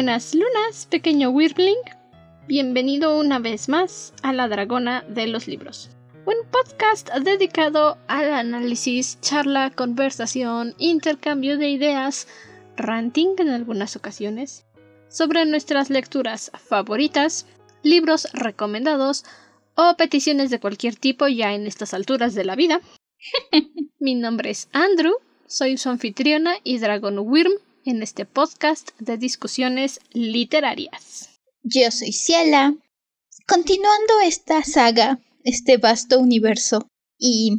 buenas lunas, pequeño Wirbling. Bienvenido una vez más a La Dragona de los Libros. Un podcast dedicado al análisis, charla, conversación, intercambio de ideas, ranting en algunas ocasiones, sobre nuestras lecturas favoritas, libros recomendados o peticiones de cualquier tipo ya en estas alturas de la vida. Mi nombre es Andrew, soy su anfitriona y Dragon Wyrm en este podcast de discusiones literarias. Yo soy Ciela. Continuando esta saga, este vasto universo, y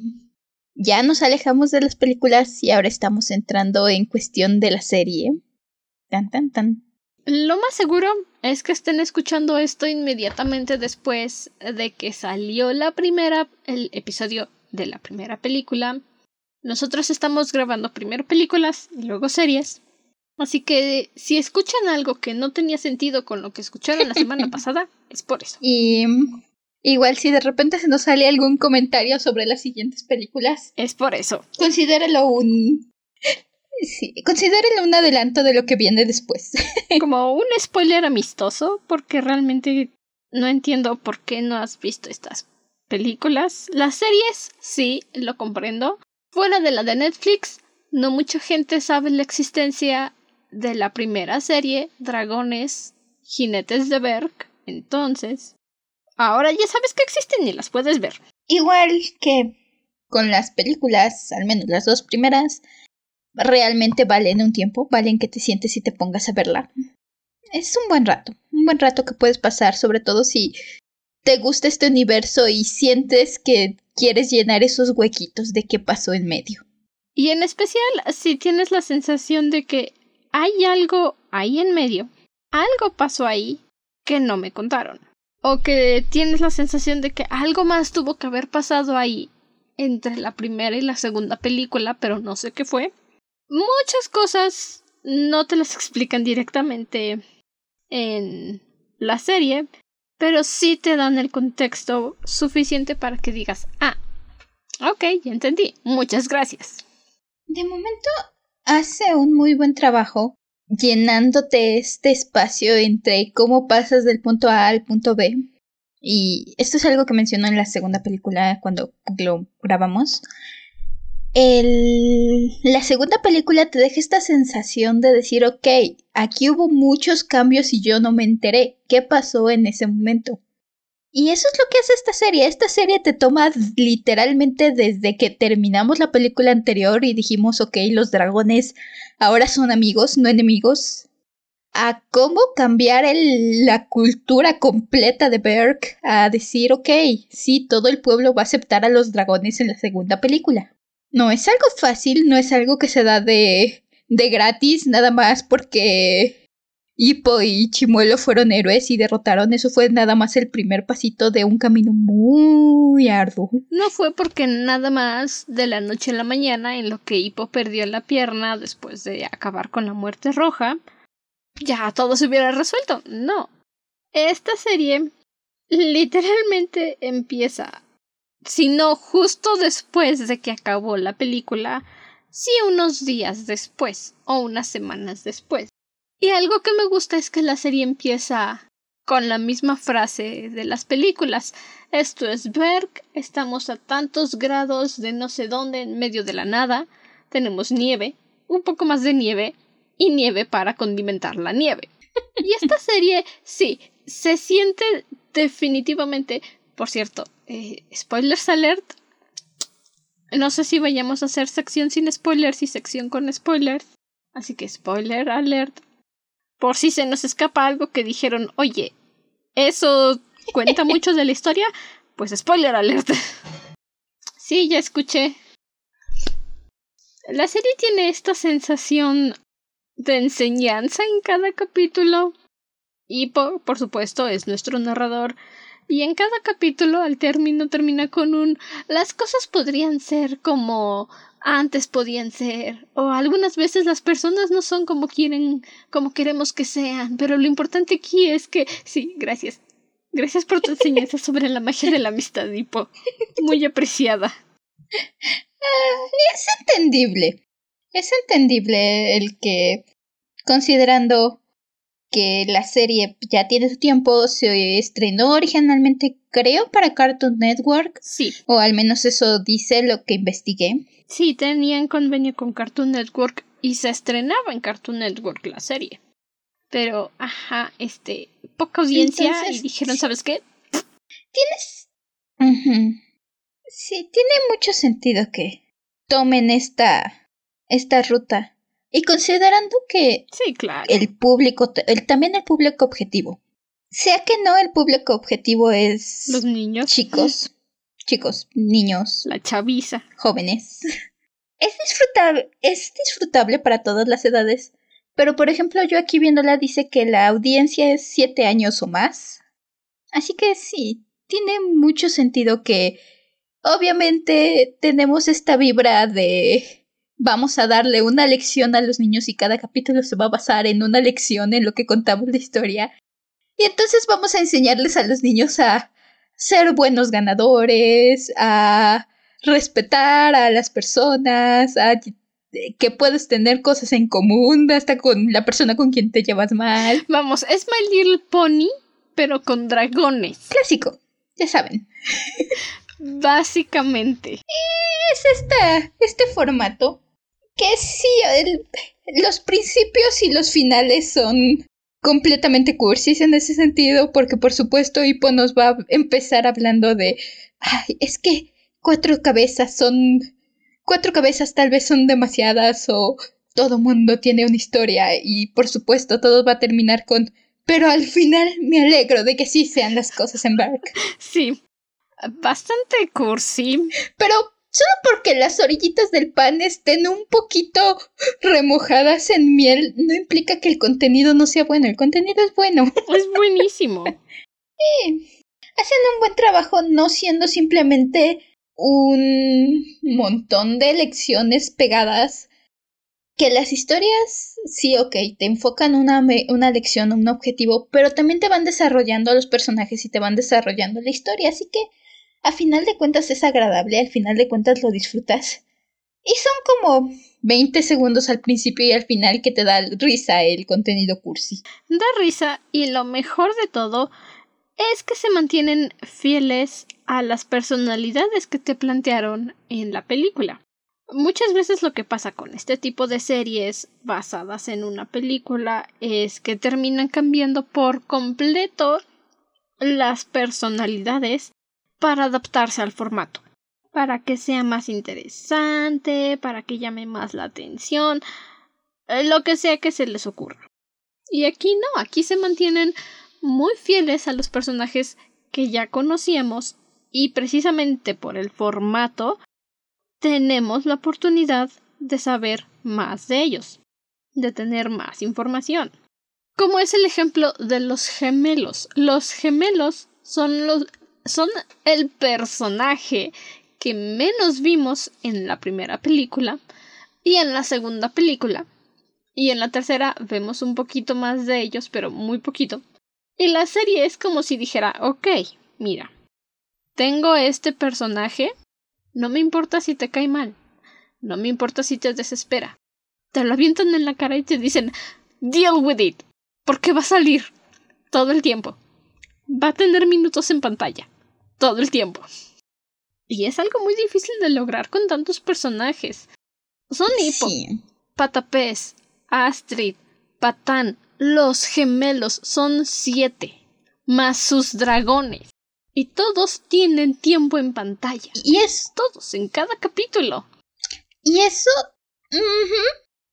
ya nos alejamos de las películas y ahora estamos entrando en cuestión de la serie. Tan, tan, tan. Lo más seguro es que estén escuchando esto inmediatamente después de que salió la primera, el episodio de la primera película. Nosotros estamos grabando primero películas y luego series. Así que si escuchan algo que no tenía sentido con lo que escucharon la semana pasada, es por eso. Y igual si de repente se nos sale algún comentario sobre las siguientes películas, es por eso. Considéralo un Sí, considérenlo un adelanto de lo que viene después. Como un spoiler amistoso, porque realmente no entiendo por qué no has visto estas películas. Las series, sí, lo comprendo. Fuera de la de Netflix, no mucha gente sabe la existencia de la primera serie, Dragones, Jinetes de Berg. Entonces, ahora ya sabes que existen y las puedes ver. Igual que con las películas, al menos las dos primeras, realmente valen un tiempo, valen que te sientes y te pongas a verla. Es un buen rato, un buen rato que puedes pasar, sobre todo si te gusta este universo y sientes que quieres llenar esos huequitos de qué pasó en medio. Y en especial si tienes la sensación de que hay algo ahí en medio, algo pasó ahí que no me contaron. O que tienes la sensación de que algo más tuvo que haber pasado ahí entre la primera y la segunda película, pero no sé qué fue muchas cosas no te las explican directamente en la serie, pero sí te dan el contexto suficiente para que digas, ah, ok, ya entendí, muchas gracias. De momento hace un muy buen trabajo llenándote este espacio entre cómo pasas del punto A al punto B. Y esto es algo que mencionó en la segunda película cuando lo grabamos la segunda película te deja esta sensación de decir, ok, aquí hubo muchos cambios y yo no me enteré. ¿Qué pasó en ese momento? Y eso es lo que hace esta serie. Esta serie te toma literalmente desde que terminamos la película anterior y dijimos, ok, los dragones ahora son amigos, no enemigos, a cómo cambiar la cultura completa de Berg a decir, ok, sí, todo el pueblo va a aceptar a los dragones en la segunda película. No es algo fácil, no es algo que se da de, de gratis, nada más porque Hippo y Chimuelo fueron héroes y derrotaron. Eso fue nada más el primer pasito de un camino muy arduo. No fue porque nada más de la noche a la mañana, en lo que Hippo perdió la pierna después de acabar con la muerte roja, ya todo se hubiera resuelto. No. Esta serie literalmente empieza sino justo después de que acabó la película, sí unos días después o unas semanas después. Y algo que me gusta es que la serie empieza con la misma frase de las películas. Esto es Berg, estamos a tantos grados de no sé dónde en medio de la nada, tenemos nieve, un poco más de nieve y nieve para condimentar la nieve. Y esta serie, sí, se siente definitivamente, por cierto, eh, spoilers alert. No sé si vayamos a hacer sección sin spoilers y sección con spoilers. Así que spoiler alert. Por si se nos escapa algo que dijeron, oye, eso cuenta mucho de la historia, pues spoiler alert. sí, ya escuché. La serie tiene esta sensación de enseñanza en cada capítulo. Y por, por supuesto es nuestro narrador y en cada capítulo al término termina con un las cosas podrían ser como antes podían ser o algunas veces las personas no son como quieren como queremos que sean pero lo importante aquí es que sí gracias. Gracias por tu enseñanza sobre la magia de la amistad Hipo muy apreciada. Ah, es entendible. Es entendible el que considerando que la serie ya tiene su tiempo, se estrenó originalmente, creo, para Cartoon Network. Sí. O al menos eso dice lo que investigué. Sí, tenían convenio con Cartoon Network y se estrenaba en Cartoon Network la serie. Pero, ajá, este, poca audiencia y dijeron, ¿sabes qué? Tienes... Sí, tiene mucho sentido que tomen esta, esta ruta. Y considerando que sí, claro. el público, el, también el público objetivo, sea que no el público objetivo es los niños, chicos, chicos, niños, la chaviza, jóvenes. Es disfrutable, es disfrutable para todas las edades, pero por ejemplo yo aquí viéndola dice que la audiencia es siete años o más. Así que sí, tiene mucho sentido que obviamente tenemos esta vibra de vamos a darle una lección a los niños y cada capítulo se va a basar en una lección en lo que contamos la historia. Y entonces vamos a enseñarles a los niños a ser buenos ganadores, a respetar a las personas, a que puedes tener cosas en común hasta con la persona con quien te llevas mal. Vamos, es My Little Pony, pero con dragones. Clásico, ya saben. Básicamente. Es esta, este formato que sí, los principios y los finales son completamente cursis en ese sentido, porque por supuesto Hippo nos va a empezar hablando de, ay, es que cuatro cabezas son, cuatro cabezas tal vez son demasiadas o todo mundo tiene una historia y por supuesto todo va a terminar con, pero al final me alegro de que sí sean las cosas en Bark. Sí, bastante cursi. Pero solo porque las orillitas del pan estén un poquito remojadas en miel no implica que el contenido no sea bueno. El contenido es bueno. Es buenísimo. sí. Hacen un buen trabajo no siendo simplemente un montón de lecciones pegadas. Que las historias, sí, ok, te enfocan una, una lección, un objetivo, pero también te van desarrollando a los personajes y te van desarrollando la historia. Así que a final de cuentas es agradable, al final de cuentas lo disfrutas. Y son como 20 segundos al principio y al final que te da risa el contenido cursi. Da risa y lo mejor de todo es que se mantienen fieles a las personalidades que te plantearon en la película. Muchas veces lo que pasa con este tipo de series basadas en una película es que terminan cambiando por completo las personalidades para adaptarse al formato, para que sea más interesante, para que llame más la atención, eh, lo que sea que se les ocurra. Y aquí no, aquí se mantienen muy fieles a los personajes que ya conocíamos y precisamente por el formato tenemos la oportunidad de saber más de ellos, de tener más información. Como es el ejemplo de los gemelos. Los gemelos son los son el personaje que menos vimos en la primera película y en la segunda película. Y en la tercera vemos un poquito más de ellos, pero muy poquito. Y la serie es como si dijera, ok, mira, tengo este personaje, no me importa si te cae mal, no me importa si te desespera. Te lo avientan en la cara y te dicen, deal with it, porque va a salir todo el tiempo. Va a tener minutos en pantalla todo el tiempo. Y es algo muy difícil de lograr con tantos personajes. Son Hippo, Patapés, Astrid, Patán, los gemelos son siete, más sus dragones. Y todos tienen tiempo en pantalla. Y es todos en cada capítulo. Y eso...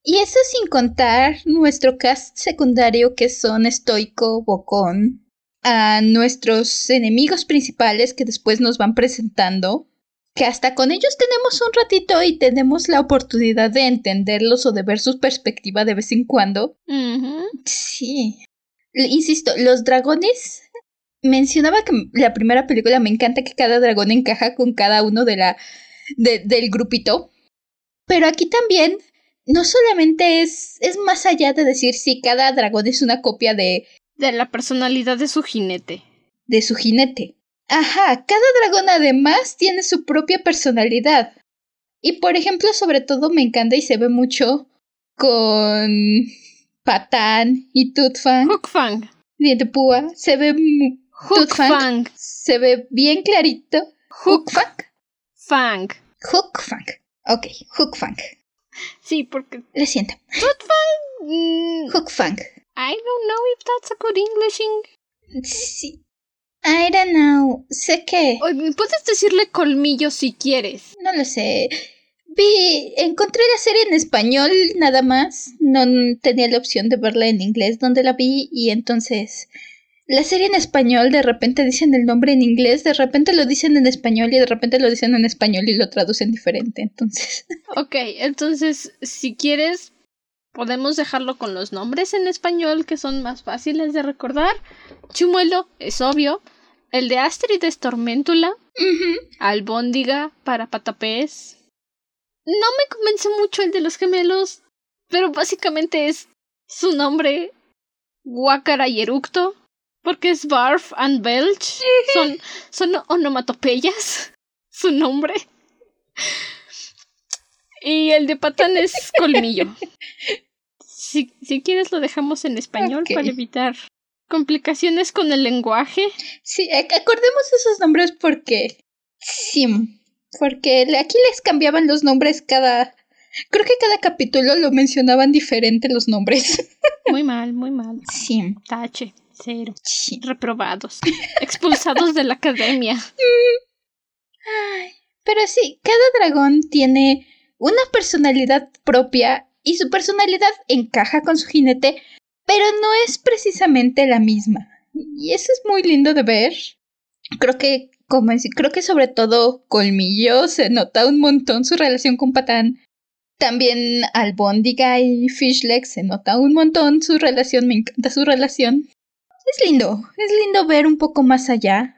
Y eso sin contar nuestro cast secundario que son Estoico, Bocón, a nuestros enemigos principales que después nos van presentando, que hasta con ellos tenemos un ratito y tenemos la oportunidad de entenderlos o de ver su perspectiva de vez en cuando. Sí. Insisto, los dragones. Mencionaba que la primera película me encanta que cada dragón encaja con cada uno de la. del grupito. Pero aquí también no solamente es, es más allá de decir si cada dragón es una copia de de la personalidad de su jinete. De su jinete. Ajá, cada dragón además tiene su propia personalidad. Y por ejemplo, sobre todo me encanta y se ve mucho con Patán y Tutfang. Hookfang. Diente Púa. Se ve. Hookfang. Se ve bien clarito. Hookfang. Fang. Hookfang. Ok, Hookfang. Sí, porque. Lo siento. Tutfang. Mm, Hookfang. I don't know if that's a good Englishing. Sí. I don't know. Sé que. Puedes decirle colmillo si quieres. No lo sé. Vi, encontré la serie en español nada más. No tenía la opción de verla en inglés donde la vi y entonces la serie en español de repente dicen el nombre en inglés, de repente lo dicen en español y de repente lo dicen en español y lo traducen diferente, entonces. Ok, entonces si quieres podemos dejarlo con los nombres en español que son más fáciles de recordar. Chumuelo es obvio. El de Astrid es Torméntula. Albóndiga para Patapés. No me convence mucho el de los gemelos, pero básicamente es su nombre Guacara y Eructo, porque es Barf and Belch. Son, son onomatopeyas, su nombre. Y el de Patán es Colmillo. Si, si quieres lo dejamos en español para evitar complicaciones con el lenguaje. Sí, acordemos esos nombres porque... Sí, porque aquí les cambiaban los nombres cada... Creo que cada capítulo lo mencionaban diferente los nombres. Muy mal, muy mal. Sí. Tache, cero. Sí. Reprobados. Expulsados de la academia. Ay, pero sí, cada dragón tiene una personalidad propia y su personalidad encaja con su jinete, pero no es precisamente la misma. Y eso es muy lindo de ver. Creo que como creo que sobre todo Colmillo se nota un montón su relación con Patán. También Albóndiga y Fishleg se nota un montón su relación, me encanta su relación. Es lindo, es lindo ver un poco más allá.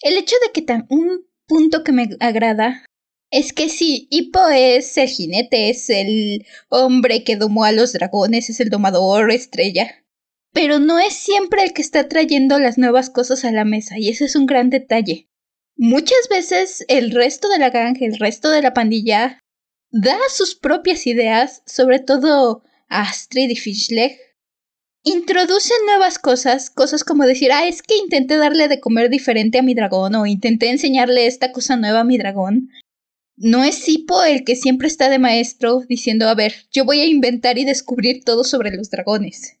El hecho de que tan, un punto que me agrada es que sí, Hippo es el jinete, es el hombre que domó a los dragones, es el domador estrella. Pero no es siempre el que está trayendo las nuevas cosas a la mesa, y ese es un gran detalle. Muchas veces el resto de la gang, el resto de la pandilla, da sus propias ideas, sobre todo Astrid y Fishleg. Introducen nuevas cosas, cosas como decir, ah, es que intenté darle de comer diferente a mi dragón o intenté enseñarle esta cosa nueva a mi dragón. No es Sipo el que siempre está de maestro diciendo, a ver, yo voy a inventar y descubrir todo sobre los dragones.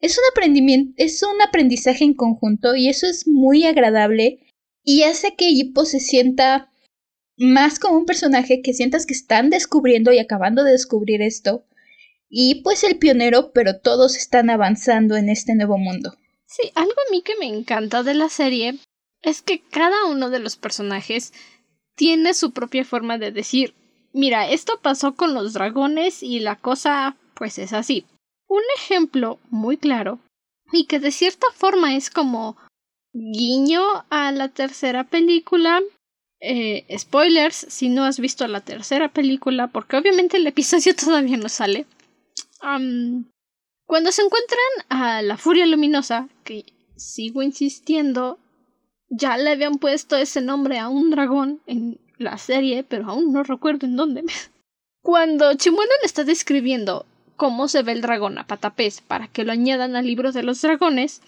Es un aprendimiento, es un aprendizaje en conjunto y eso es muy agradable y hace que Hippo se sienta más como un personaje que sientas que están descubriendo y acabando de descubrir esto. Y pues el pionero, pero todos están avanzando en este nuevo mundo. Sí, algo a mí que me encanta de la serie es que cada uno de los personajes tiene su propia forma de decir, mira, esto pasó con los dragones y la cosa pues es así. Un ejemplo muy claro y que de cierta forma es como guiño a la tercera película. Eh, spoilers, si no has visto la tercera película, porque obviamente el episodio todavía no sale. cuando se encuentran a la Furia Luminosa, que sigo insistiendo, ya le habían puesto ese nombre a un dragón en la serie, pero aún no recuerdo en dónde. Cuando Chimuelo le está describiendo cómo se ve el dragón a Patapés para que lo añadan al libro de los dragones,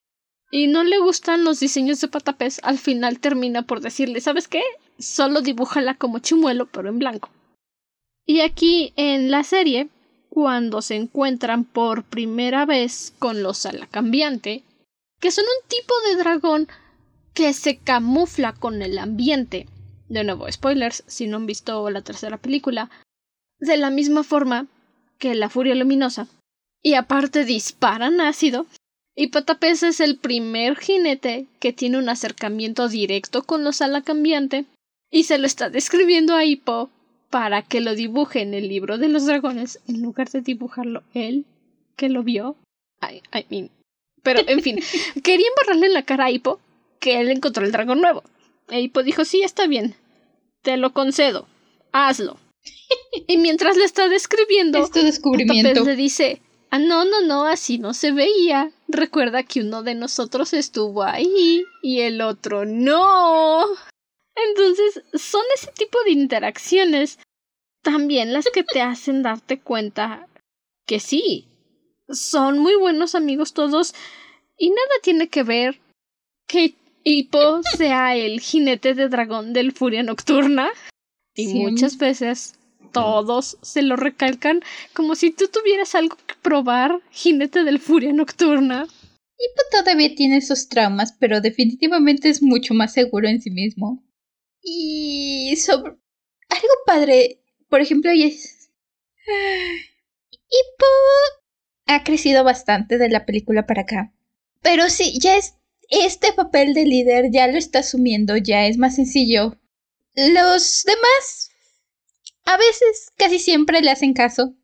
y no le gustan los diseños de Patapés, al final termina por decirle, ¿sabes qué? Solo dibújala como chumuelo, pero en blanco. Y aquí en la serie, cuando se encuentran por primera vez con los Alacambiante, que son un tipo de dragón que se camufla con el ambiente. De nuevo, spoilers, si no han visto la tercera película. De la misma forma que la furia luminosa. Y aparte disparan ácido, y Patapés es el primer jinete que tiene un acercamiento directo con los ala cambiante y se lo está describiendo a Hippo para que lo dibuje en el libro de los dragones en lugar de dibujarlo él, que lo vio. I, I mean. Pero, en fin, quería embarrarle en la cara a Hippo que él encontró el dragón nuevo. E Hippo dijo, sí, está bien, te lo concedo, hazlo. y mientras le está describiendo, este descubrimiento. le dice, Ah, no, no, no, así no se veía. Recuerda que uno de nosotros estuvo ahí y el otro no. Entonces, son ese tipo de interacciones también las que te hacen darte cuenta que sí, son muy buenos amigos todos y nada tiene que ver que Hippo sea el jinete de dragón del Furia Nocturna. Y muchas veces todos se lo recalcan como si tú tuvieras algo que probar, jinete del Furia Nocturna. Hippo todavía tiene esos traumas, pero definitivamente es mucho más seguro en sí mismo. Y sobre algo padre, por ejemplo, y es Hippo ha crecido bastante de la película para acá. Pero sí, ya es este papel de líder ya lo está asumiendo, ya es más sencillo. Los demás a veces, casi siempre le hacen caso.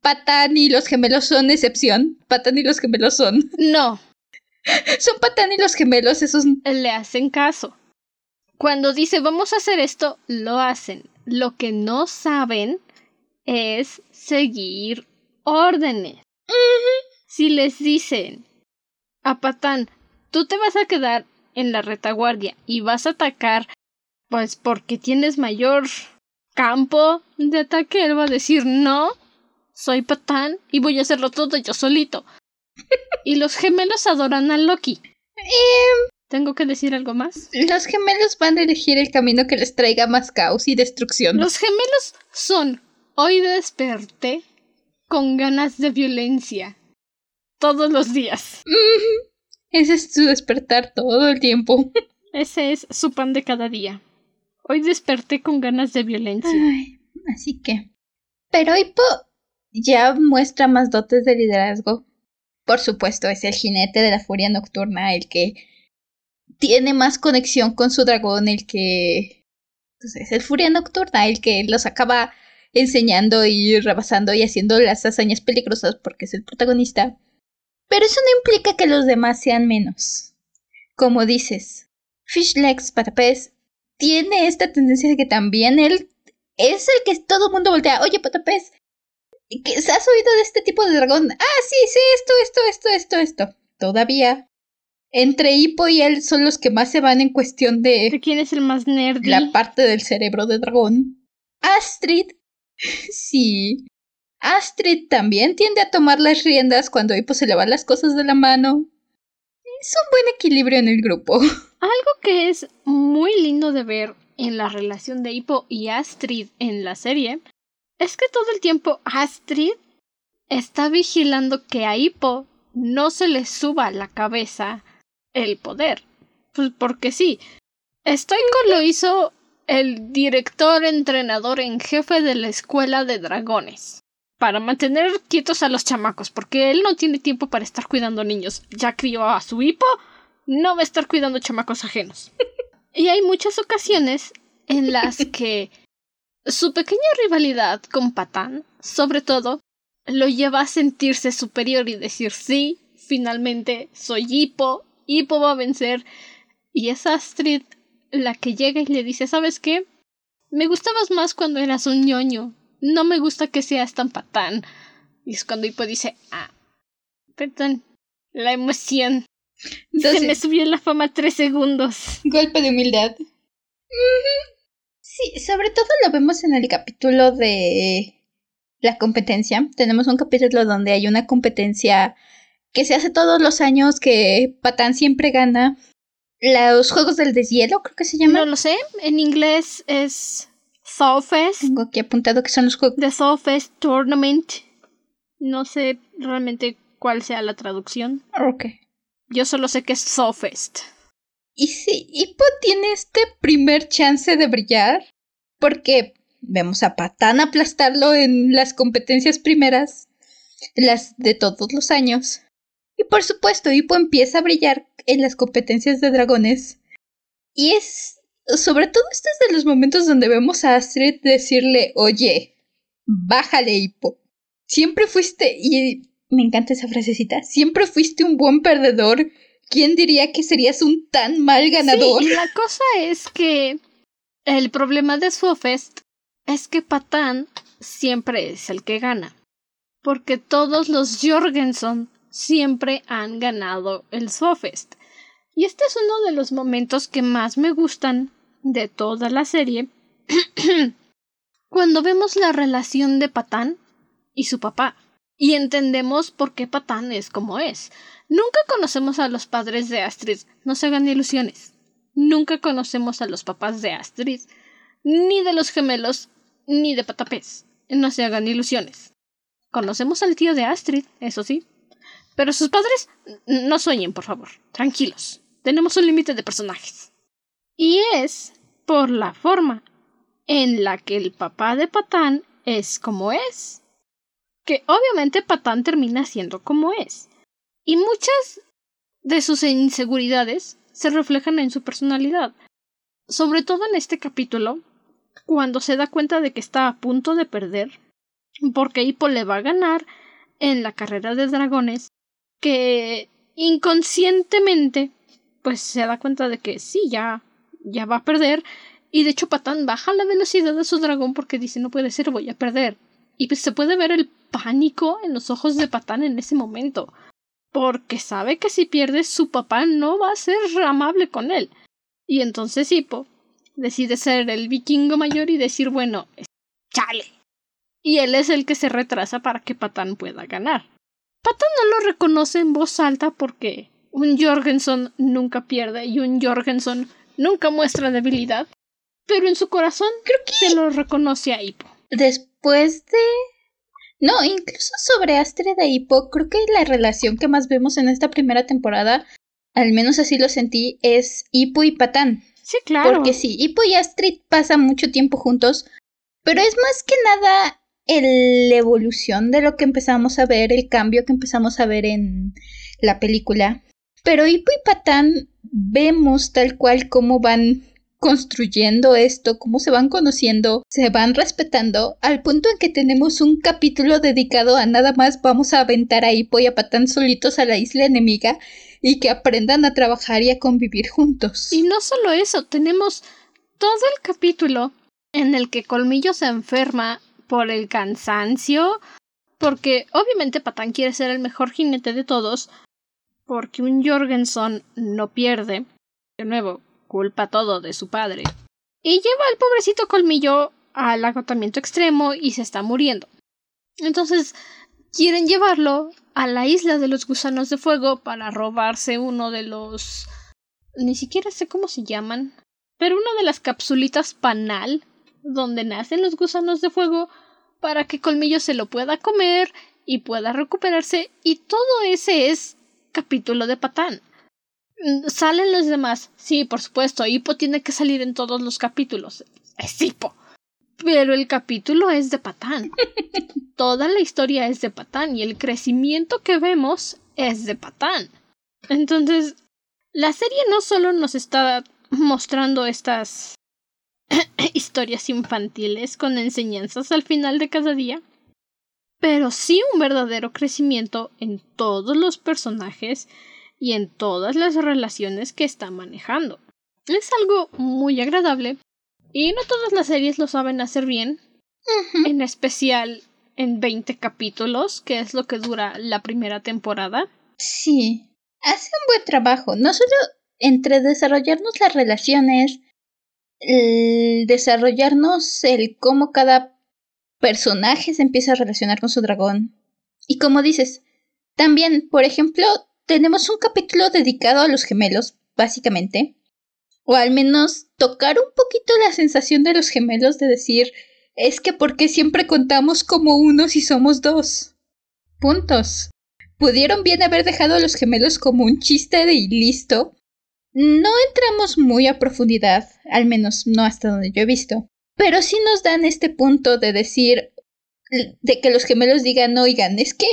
Patán y los gemelos son excepción. Patán y los gemelos son. No. son Patán y los gemelos, esos. Le hacen caso. Cuando dice vamos a hacer esto, lo hacen. Lo que no saben es seguir órdenes. Si les dicen a Patán, tú te vas a quedar en la retaguardia y vas a atacar, pues porque tienes mayor campo de ataque, él va a decir no, soy Patán y voy a hacerlo todo yo solito. y los gemelos adoran a Loki. Em, ¿Tengo que decir algo más? Los gemelos van a elegir el camino que les traiga más caos y destrucción. Los gemelos son hoy desperté con ganas de violencia. Todos los días. Ese es su despertar todo el tiempo. Ese es su pan de cada día. Hoy desperté con ganas de violencia. así que. Pero Hippo ya muestra más dotes de liderazgo. Por supuesto, es el jinete de la furia nocturna, el que tiene más conexión con su dragón, el que. Pues es el furia nocturna, el que los acaba enseñando y rebasando y haciendo las hazañas peligrosas porque es el protagonista. Pero eso no implica que los demás sean menos. Como dices, Fishlegs Patapés tiene esta tendencia de que también él es el que todo el mundo voltea. Oye, Patapés, ¿has oído de este tipo de dragón? Ah, sí, sí, esto, esto, esto, esto, esto. Todavía. Entre Hippo y él son los que más se van en cuestión de... ¿De quién es el más nerd? La parte del cerebro de dragón. Astrid. sí. Astrid también tiende a tomar las riendas cuando Hippo se le van las cosas de la mano. Es un buen equilibrio en el grupo. Algo que es muy lindo de ver en la relación de Hippo y Astrid en la serie es que todo el tiempo Astrid está vigilando que a Hippo no se le suba a la cabeza el poder. Pues porque sí. Stoico lo hizo el director entrenador en jefe de la escuela de dragones. Para mantener quietos a los chamacos, porque él no tiene tiempo para estar cuidando niños. Ya crió a su hipo, no va a estar cuidando chamacos ajenos. y hay muchas ocasiones en las que su pequeña rivalidad con Patán, sobre todo, lo lleva a sentirse superior y decir sí, finalmente soy Hippo, Hippo va a vencer. Y es Astrid la que llega y le dice, ¿sabes qué? Me gustabas más cuando eras un ñoño. No me gusta que seas tan patán. Y es cuando Hippo dice, ah, perdón, la emoción. Se me subió la fama tres segundos. Golpe de humildad. Sí, sobre todo lo vemos en el capítulo de la competencia. Tenemos un capítulo donde hay una competencia que se hace todos los años, que Patán siempre gana. Los Juegos del Deshielo, creo que se llama. No lo sé, en inglés es Thawfest. Tengo aquí apuntado que son los juegos. The Thawfest Tournament. No sé realmente cuál sea la traducción. Ok. Yo solo sé que es Thawfest. Y sí, Hippo tiene este primer chance de brillar. Porque vemos a Patán aplastarlo en las competencias primeras. Las de todos los años. Y por supuesto, Hippo empieza a brillar en las competencias de dragones. Y es. Sobre todo, este es de los momentos donde vemos a Astrid decirle: Oye, bájale, Hippo. Siempre fuiste. Y me encanta esa frasecita. Siempre fuiste un buen perdedor. ¿Quién diría que serías un tan mal ganador? Sí, la cosa es que. El problema de Swofest es que Patán siempre es el que gana. Porque todos los Jorgensen siempre han ganado el Swofest. Y este es uno de los momentos que más me gustan de toda la serie. Cuando vemos la relación de Patán y su papá. Y entendemos por qué Patán es como es. Nunca conocemos a los padres de Astrid, no se hagan ilusiones. Nunca conocemos a los papás de Astrid, ni de los gemelos, ni de Patapés. No se hagan ilusiones. Conocemos al tío de Astrid, eso sí. Pero sus padres no sueñen, por favor. Tranquilos. Tenemos un límite de personajes. Y es por la forma en la que el papá de Patán es como es. Que obviamente Patán termina siendo como es. Y muchas de sus inseguridades se reflejan en su personalidad. Sobre todo en este capítulo, cuando se da cuenta de que está a punto de perder, porque Hippo le va a ganar en la carrera de dragones, que inconscientemente pues se da cuenta de que sí, ya, ya va a perder, y de hecho Patán baja la velocidad de su dragón porque dice no puede ser, voy a perder. Y pues se puede ver el pánico en los ojos de Patán en ese momento porque sabe que si pierde su papá no va a ser amable con él. Y entonces Hippo decide ser el vikingo mayor y decir, bueno, chale. Y él es el que se retrasa para que Patán pueda ganar. Patán no lo reconoce en voz alta porque un Jorgensen nunca pierde y un Jorgensen nunca muestra debilidad, pero en su corazón creo que se lo reconoce a Hippo. Después de no, incluso sobre Astrid e Hippo, creo que la relación que más vemos en esta primera temporada, al menos así lo sentí, es Hippo y Patán. Sí, claro. Porque sí, Hippo y Astrid pasan mucho tiempo juntos, pero es más que nada la evolución de lo que empezamos a ver, el cambio que empezamos a ver en la película. Pero Hippo y Patán vemos tal cual cómo van construyendo esto, cómo se van conociendo, se van respetando, al punto en que tenemos un capítulo dedicado a nada más vamos a aventar a Hippo y a Patán solitos a la isla enemiga y que aprendan a trabajar y a convivir juntos. Y no solo eso, tenemos todo el capítulo en el que Colmillo se enferma por el cansancio, porque obviamente Patán quiere ser el mejor jinete de todos, porque un Jorgensen no pierde. De nuevo, culpa todo de su padre. Y lleva al pobrecito colmillo al agotamiento extremo y se está muriendo. Entonces quieren llevarlo a la isla de los gusanos de fuego para robarse uno de los... ni siquiera sé cómo se llaman, pero una de las capsulitas panal donde nacen los gusanos de fuego para que Colmillo se lo pueda comer y pueda recuperarse y todo ese es capítulo de Patán. Mm, salen los demás. Sí, por supuesto, Hippo tiene que salir en todos los capítulos. Es Hippo. Pero el capítulo es de Patán. Toda la historia es de Patán y el crecimiento que vemos es de Patán. Entonces, la serie no solo nos está mostrando estas historias infantiles con enseñanzas al final de cada día, pero sí un verdadero crecimiento en todos los personajes y en todas las relaciones que está manejando. Es algo muy agradable y no todas las series lo saben hacer bien, en especial en 20 capítulos, que es lo que dura la primera temporada. Sí, hace un buen trabajo, no solo entre desarrollarnos las relaciones, el desarrollarnos el cómo cada personaje se empieza a relacionar con su dragón. Y como dices, también, por ejemplo, tenemos un capítulo dedicado a los gemelos, básicamente. O al menos tocar un poquito la sensación de los gemelos de decir, es que porque siempre contamos como uno si somos dos. Puntos. Pudieron bien haber dejado a los gemelos como un chiste de y listo. No entramos muy a profundidad, al menos no hasta donde yo he visto. Pero sí nos dan este punto de decir, de que los gemelos digan, oigan, es que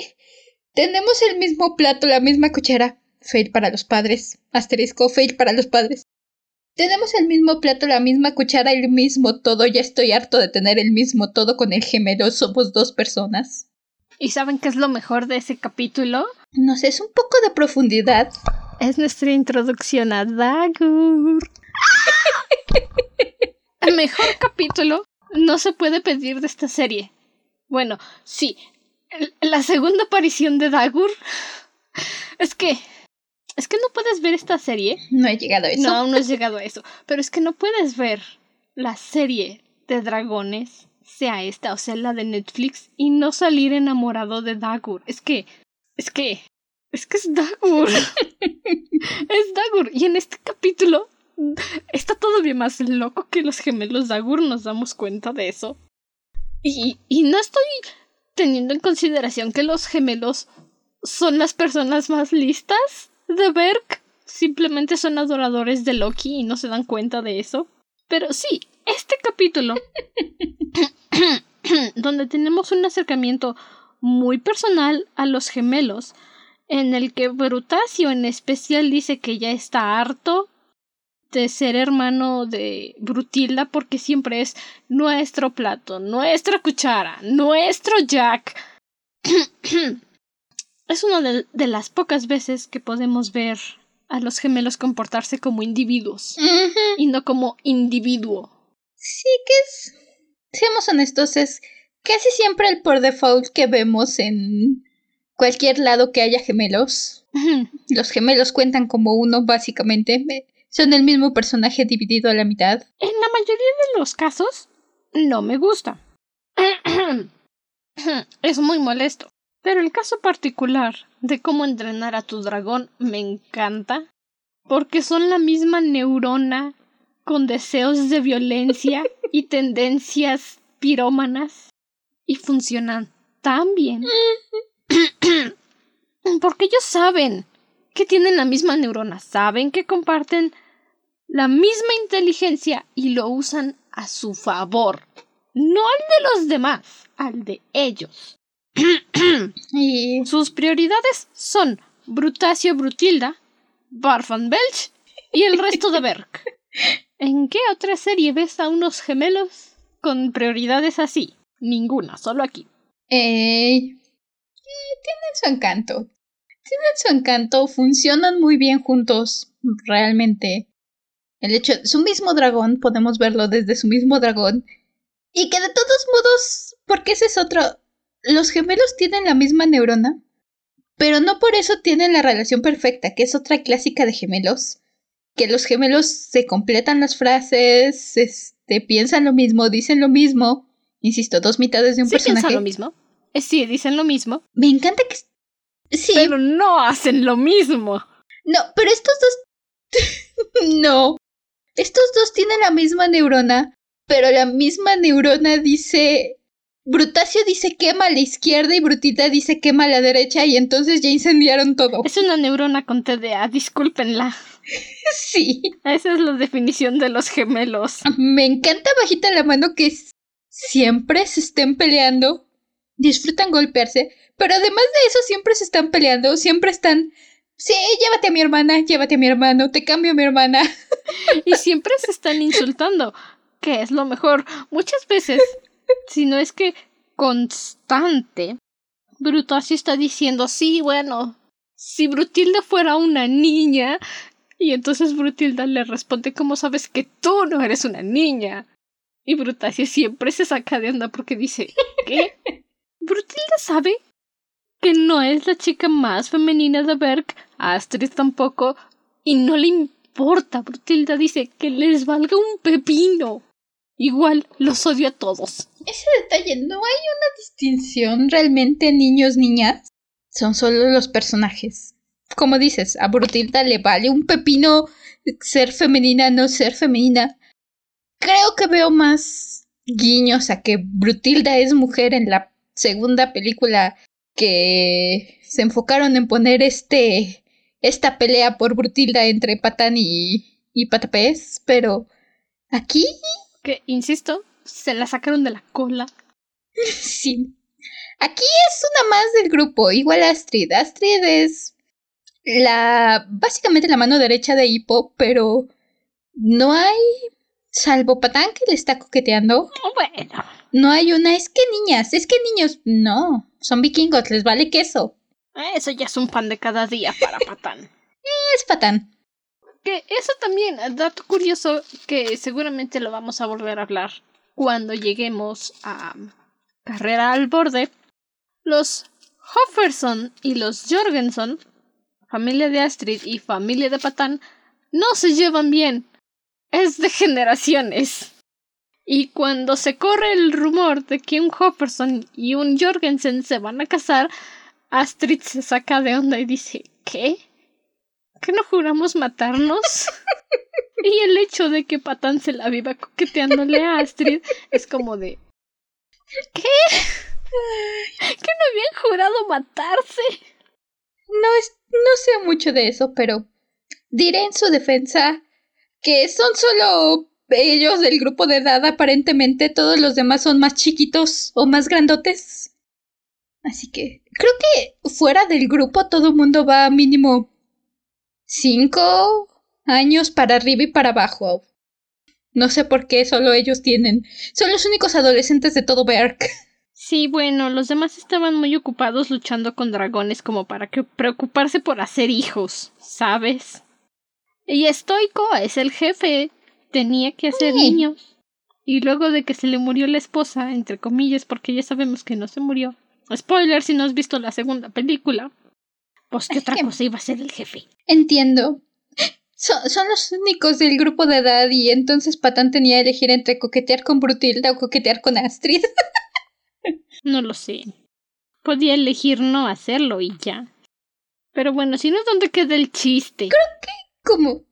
tenemos el mismo plato, la misma cuchara. Fail para los padres. Asterisco, fail para los padres. Tenemos el mismo plato, la misma cuchara, el mismo todo. Ya estoy harto de tener el mismo todo con el gemelo. Somos dos personas. ¿Y saben qué es lo mejor de ese capítulo? No sé, es un poco de profundidad. Es nuestra introducción a Dagur. El mejor capítulo no se puede pedir de esta serie. Bueno, sí, la segunda aparición de Dagur. Es que. Es que no puedes ver esta serie. No he llegado a eso. No, no he llegado a eso. Pero es que no puedes ver la serie de dragones sea esta o sea la de Netflix y no salir enamorado de Dagur. Es que, es que, es que es Dagur. es Dagur. Y en este capítulo está todavía más loco que los gemelos Dagur, nos damos cuenta de eso. Y, y no estoy teniendo en consideración que los gemelos son las personas más listas de Berk. Simplemente son adoradores de Loki y no se dan cuenta de eso. Pero sí, este capítulo, donde tenemos un acercamiento muy personal a los gemelos, en el que Brutasio en especial dice que ya está harto de ser hermano de Brutilda porque siempre es nuestro plato, nuestra cuchara, nuestro Jack. es una de, de, las pocas veces que podemos ver a los gemelos comportarse como individuos y no como individuo. Sí, que es. Seamos honestos, es casi siempre el por default que vemos en cualquier lado que haya gemelos. Los gemelos cuentan como uno, básicamente. Son el mismo personaje dividido a la mitad. En la mayoría de los casos, no me gusta. es muy molesto. Pero el caso particular de cómo entrenar a tu dragón me encanta. Porque son la misma neurona con deseos de violencia y tendencias pirómanas. Y funcionan tan bien. Porque ellos saben que tienen la misma neurona, saben que comparten la misma inteligencia y lo usan a su favor. No al de los demás, al de ellos. y... Sus prioridades son Brutasio Brutilda, Barfan Belch y el resto de Berk. ¿En qué otra serie ves a unos gemelos con prioridades así? Ninguna, solo aquí. Eh, eh, tienen su encanto. Tienen su encanto, funcionan muy bien juntos, realmente. El hecho de su mismo dragón, podemos verlo desde su mismo dragón. Y que de todos modos, porque ese es otro. Los gemelos tienen la misma neurona, pero no por eso tienen la relación perfecta, que es otra clásica de gemelos. Que los gemelos se completan las frases, este, piensan lo mismo, dicen lo mismo. Insisto, dos mitades de un ¿Sí personaje. piensan lo mismo? Eh, sí, dicen lo mismo. Me encanta que. Sí. Pero no hacen lo mismo. No, pero estos dos. no. Estos dos tienen la misma neurona, pero la misma neurona dice. Brutasio dice quema a la izquierda y Brutita dice quema a la derecha y entonces ya incendiaron todo. Es una neurona con TDA, discúlpenla. sí. Esa es la definición de los gemelos. Me encanta bajita la mano que siempre se estén peleando, disfrutan golpearse, pero además de eso siempre se están peleando, siempre están Sí, llévate a mi hermana, llévate a mi hermano, te cambio a mi hermana. Y siempre se están insultando, que es lo mejor. Muchas veces, si no es que constante, Brutasio está diciendo, sí, bueno, si Brutilda fuera una niña, y entonces Brutilda le responde, ¿cómo sabes que tú no eres una niña? Y Brutasio siempre se saca de onda porque dice, ¿qué? Brutilda sabe que no es la chica más femenina de Berk, Astrid tampoco, y no le importa. Brutilda dice que les valga un pepino. Igual los odio a todos. Ese detalle, no hay una distinción realmente niños-niñas. Son solo los personajes. Como dices, a Brutilda le vale un pepino ser femenina, no ser femenina. Creo que veo más guiños a que Brutilda es mujer en la segunda película que se enfocaron en poner este esta pelea por Brutilda entre Patán y, y Patapés, pero aquí que insisto, se la sacaron de la cola. sí. Aquí es una más del grupo, igual Astrid. Astrid es la básicamente la mano derecha de Hippo, pero no hay salvo Patán que le está coqueteando. Bueno. No hay una, es que niñas, es que niños, no, son vikingos, les vale queso. Eso ya es un pan de cada día para Patán. es Patán. Que eso también, dato curioso que seguramente lo vamos a volver a hablar cuando lleguemos a Carrera al Borde. Los Hofferson y los Jorgenson, familia de Astrid y familia de Patán, no se llevan bien. Es de generaciones. Y cuando se corre el rumor de que un Hofferson y un Jorgensen se van a casar, Astrid se saca de onda y dice ¿Qué? ¿Que no juramos matarnos? y el hecho de que Patán se la viva coqueteándole a Astrid es como de ¿Qué? ¿Que no habían jurado matarse? No, es, no sé mucho de eso, pero diré en su defensa que son solo ellos del grupo de edad, aparentemente todos los demás son más chiquitos o más grandotes. Así que creo que fuera del grupo todo el mundo va mínimo cinco años para arriba y para abajo. No sé por qué solo ellos tienen. Son los únicos adolescentes de todo Berk. Sí, bueno, los demás estaban muy ocupados luchando con dragones como para preocuparse por hacer hijos, ¿sabes? Y Estoico es el jefe, tenía que hacer niños. Y luego de que se le murió la esposa, entre comillas, porque ya sabemos que no se murió. Spoiler si no has visto la segunda película. Pues qué otra cosa iba a ser el jefe. Entiendo. Son, los únicos del grupo de edad y entonces Patán tenía que elegir entre coquetear con Brutilda o coquetear con Astrid. no lo sé. Podía elegir no hacerlo y ya. Pero bueno, si no, ¿dónde queda el chiste? Creo que como...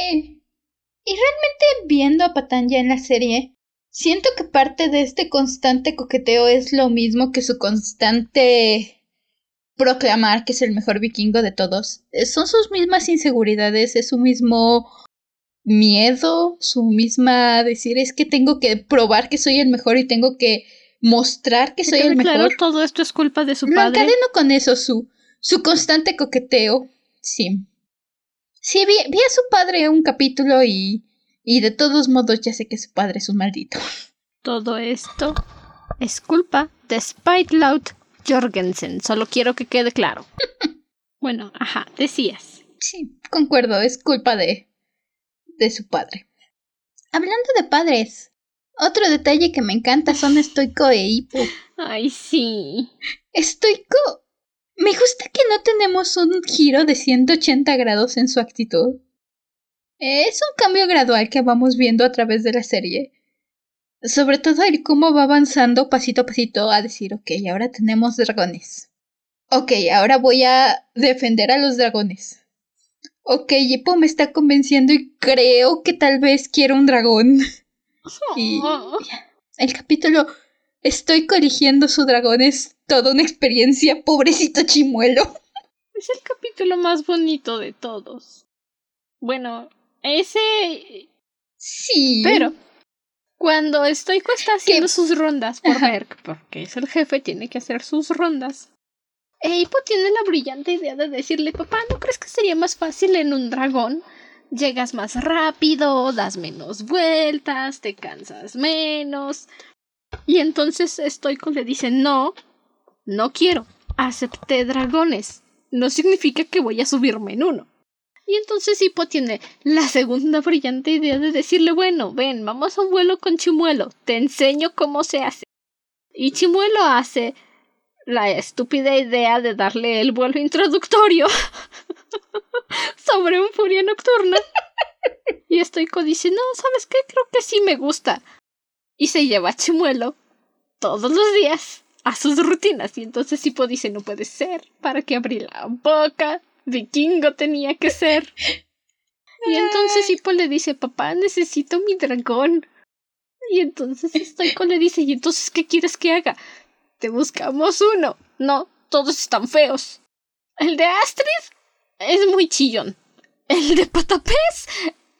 Eh, y realmente viendo a Patán ya en la serie, siento que parte de este constante coqueteo es lo mismo que su constante proclamar que es el mejor vikingo de todos. Eh, son sus mismas inseguridades, es su mismo miedo, su misma decir es que tengo que probar que soy el mejor y tengo que mostrar que soy el mejor. Claro, todo esto es culpa de su Lo padre. encadeno con eso, su, su constante coqueteo. Sí. Sí, vi, vi a su padre un capítulo y, y de todos modos ya sé que su padre es un maldito. Todo esto es culpa de Loud Jorgensen. Solo quiero que quede claro. bueno, ajá, decías. Sí, concuerdo, es culpa de. de su padre. Hablando de padres, otro detalle que me encanta son Estoico e Hipo. Ay, sí. Estoico me gusta que no tenemos un giro de 180 grados en su actitud. Es un cambio gradual que vamos viendo a través de la serie. Sobre todo el cómo va avanzando pasito a pasito a decir, ok, ahora tenemos dragones. Ok, ahora voy a defender a los dragones. Ok, Hippo me está convenciendo y creo que tal vez quiero un dragón. y el capítulo Estoy corrigiendo su dragón, es toda una experiencia, pobrecito chimuelo. Es el capítulo más bonito de todos. Bueno, ese... Sí. Pero, cuando Estoico está haciendo sus rondas por Merck, porque es el jefe, tiene que hacer sus rondas. Eipo tiene la brillante idea de decirle, papá, ¿no crees que sería más fácil en un dragón? Llegas más rápido, das menos vueltas, te cansas menos, y entonces Stoico le dice, no, no quiero, acepté dragones, no significa que voy a subirme en uno. Y entonces Hippo tiene la segunda brillante idea de decirle, bueno, ven, vamos a un vuelo con Chimuelo, te enseño cómo se hace. Y Chimuelo hace la estúpida idea de darle el vuelo introductorio sobre un furia nocturna. Y Stoico dice, no, ¿sabes qué? Creo que sí me gusta y se lleva a Chimuelo todos los días a sus rutinas. Y entonces Hippo dice, no puede ser, ¿para qué abrí la boca? Vikingo tenía que ser. Y entonces Hippo le dice, papá, necesito mi dragón. Y entonces Stoico le dice, ¿y entonces qué quieres que haga? Te buscamos uno. No, todos están feos. El de Astrid es muy chillón. El de Patapés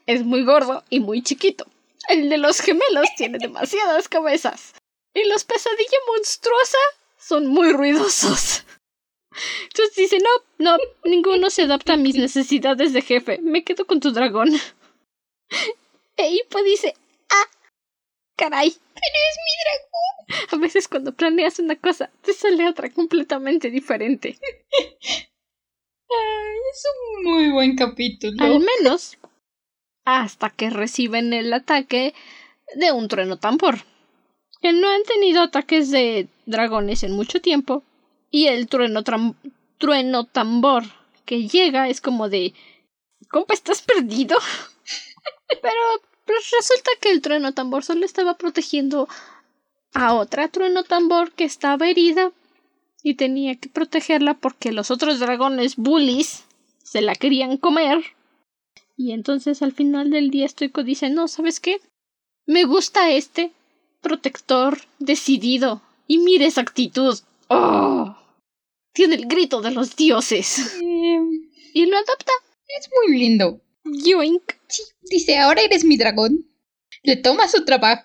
es muy gordo y muy chiquito. El de los gemelos tiene demasiadas cabezas. Y los pesadilla monstruosa son muy ruidosos. Entonces dice, no, no, ninguno se adapta a mis necesidades de jefe. Me quedo con tu dragón. E Ipo dice, ah, caray, pero es mi dragón. A veces cuando planeas una cosa, te sale otra completamente diferente. Ay, es un muy buen capítulo. Al menos hasta que reciben el ataque de un trueno tambor. Que no han tenido ataques de dragones en mucho tiempo. Y el trueno, trueno tambor que llega es como de... Compa, ¿estás perdido? Pero Pues resulta que el trueno tambor solo estaba protegiendo a otra trueno tambor que estaba herida y tenía que protegerla porque los otros dragones bullies se la querían comer. Y entonces al final del día Stoico dice, no, ¿sabes qué? Me gusta este protector decidido. Y mire esa actitud. ¡Oh! Tiene el grito de los dioses. y lo adopta. Es muy lindo. Yoink. Sí, dice, ahora eres mi dragón. Le toma su trabajo.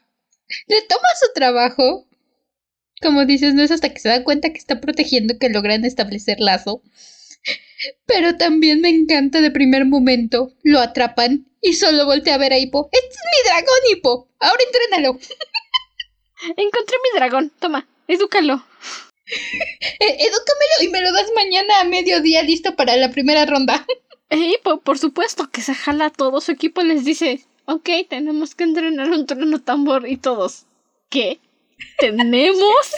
Le toma su trabajo. Como dices, no es hasta que se da cuenta que está protegiendo que logran establecer lazo. Pero también me encanta de primer momento. Lo atrapan y solo voltea a ver a Hippo. ¡Este es mi dragón, Hippo! Ahora entrénalo. Encontré mi dragón. Toma, edúcalo. Eh, edúcamelo y me lo das mañana a mediodía listo para la primera ronda. Hippo, por supuesto que se jala todo su equipo les dice, ok, tenemos que entrenar un trono tambor y todos. ¿Qué? ¿Tenemos?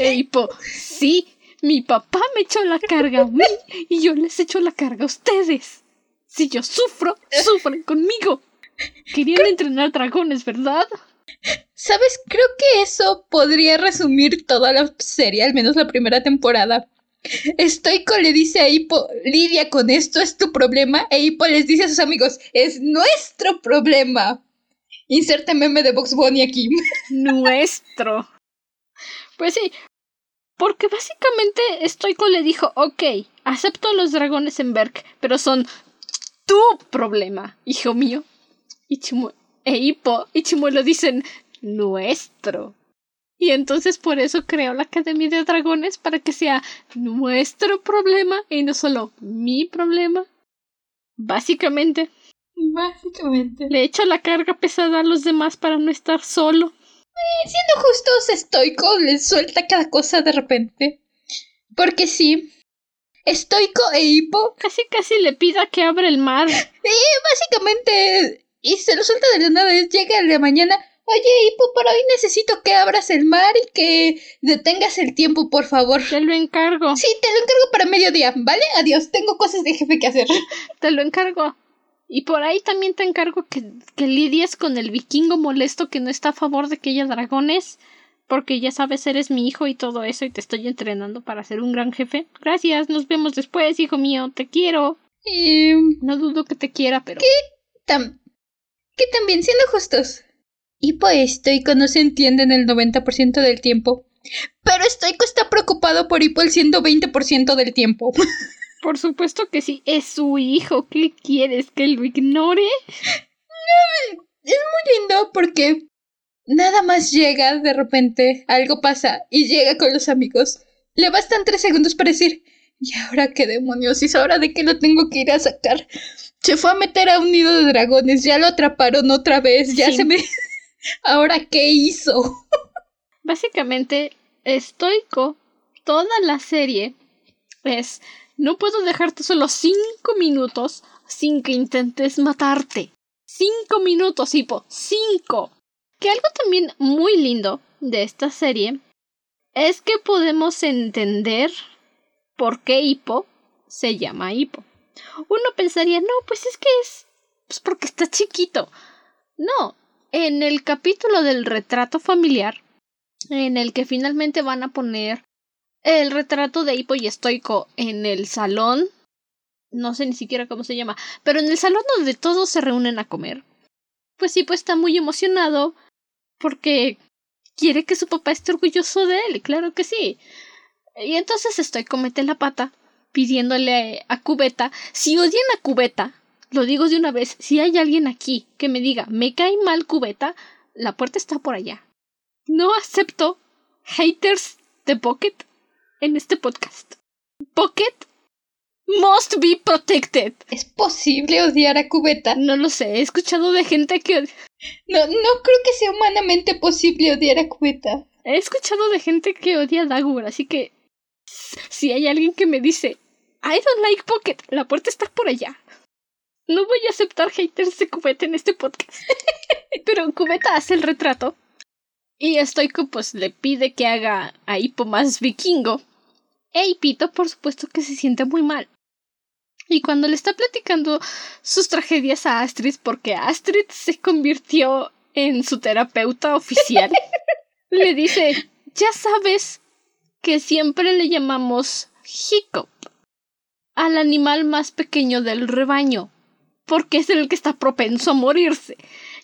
Hippo, sí, mi papá me echó la carga a mí y yo les echo la carga a ustedes. Si yo sufro, sufren conmigo. Querían entrenar dragones, ¿verdad? ¿Sabes? Creo que eso podría resumir toda la serie, al menos la primera temporada. Estoico le dice a Hippo, lidia con esto, es tu problema. E Hippo les dice a sus amigos, es nuestro problema. Inserte meme de Box Bunny aquí. Nuestro. Pues sí, porque básicamente Stoico le dijo, ok, acepto a los dragones en Berk, pero son tu problema, hijo mío. Y e Hippo y Chimuelo dicen, nuestro. Y entonces por eso creó la Academia de Dragones para que sea nuestro problema y no solo mi problema. Básicamente. Básicamente. Le echa la carga pesada a los demás para no estar solo. Eh, siendo justos, estoico le suelta cada cosa de repente. Porque sí, estoico e hipo. Casi casi le pida que abra el mar. Y básicamente. Y se lo suelta de la nada. Llega el de mañana. Oye, Hipo, para hoy necesito que abras el mar y que detengas el tiempo, por favor. Te lo encargo. Sí, te lo encargo para mediodía, ¿vale? Adiós, tengo cosas de jefe que hacer. Te lo encargo. Y por ahí también te encargo que, que lidies con el vikingo molesto que no está a favor de que haya dragones. Porque ya sabes, eres mi hijo y todo eso, y te estoy entrenando para ser un gran jefe. Gracias, nos vemos después, hijo mío, te quiero. No dudo que te quiera, pero. ¿Qué? Tam que también, siendo justos. Hipo Estoico no se entienden el 90% del tiempo. Pero Estoico está preocupado por Hipo el 120% del tiempo. Por supuesto que sí, es su hijo. ¿Qué quieres? ¿Que lo ignore? No, es muy lindo porque nada más llega de repente, algo pasa y llega con los amigos. Le bastan tres segundos para decir, ¿y ahora qué demonios? ¿Y es hora de que lo tengo que ir a sacar? Se fue a meter a un nido de dragones, ya lo atraparon otra vez, ya se me... ¿Ahora qué hizo? Básicamente, estoico, toda la serie es no puedo dejarte solo cinco minutos sin que intentes matarte. Cinco minutos, Hippo. Cinco. Que algo también muy lindo de esta serie es que podemos entender por qué Hippo se llama Hippo. Uno pensaría, no, pues es que es pues porque está chiquito. No, en el capítulo del retrato familiar, en el que finalmente van a poner el retrato de Hippo y Estoico en el salón. No sé ni siquiera cómo se llama, pero en el salón donde todos se reúnen a comer. Pues Hippo está muy emocionado porque quiere que su papá esté orgulloso de él, claro que sí. Y entonces Estoico mete la pata pidiéndole a Cubeta, si odian a Cubeta, lo digo de una vez, si hay alguien aquí que me diga, me cae mal Cubeta, la puerta está por allá. No acepto haters de Pocket en este podcast. Pocket must be protected. ¿Es posible odiar a Cubeta? No lo sé, he escuchado de gente que... No, no creo que sea humanamente posible odiar a Cubeta. He escuchado de gente que odia a Dagur, así que... Si hay alguien que me dice, I don't like Pocket, la puerta está por allá. No voy a aceptar haters de Cubeta en este podcast. Pero Cubeta hace el retrato. Y Stoico pues le pide que haga a Hippo más vikingo. E Hipito por supuesto que se siente muy mal. Y cuando le está platicando sus tragedias a Astrid, porque Astrid se convirtió en su terapeuta oficial, le dice, ya sabes que siempre le llamamos Hiccup al animal más pequeño del rebaño, porque es el que está propenso a morirse.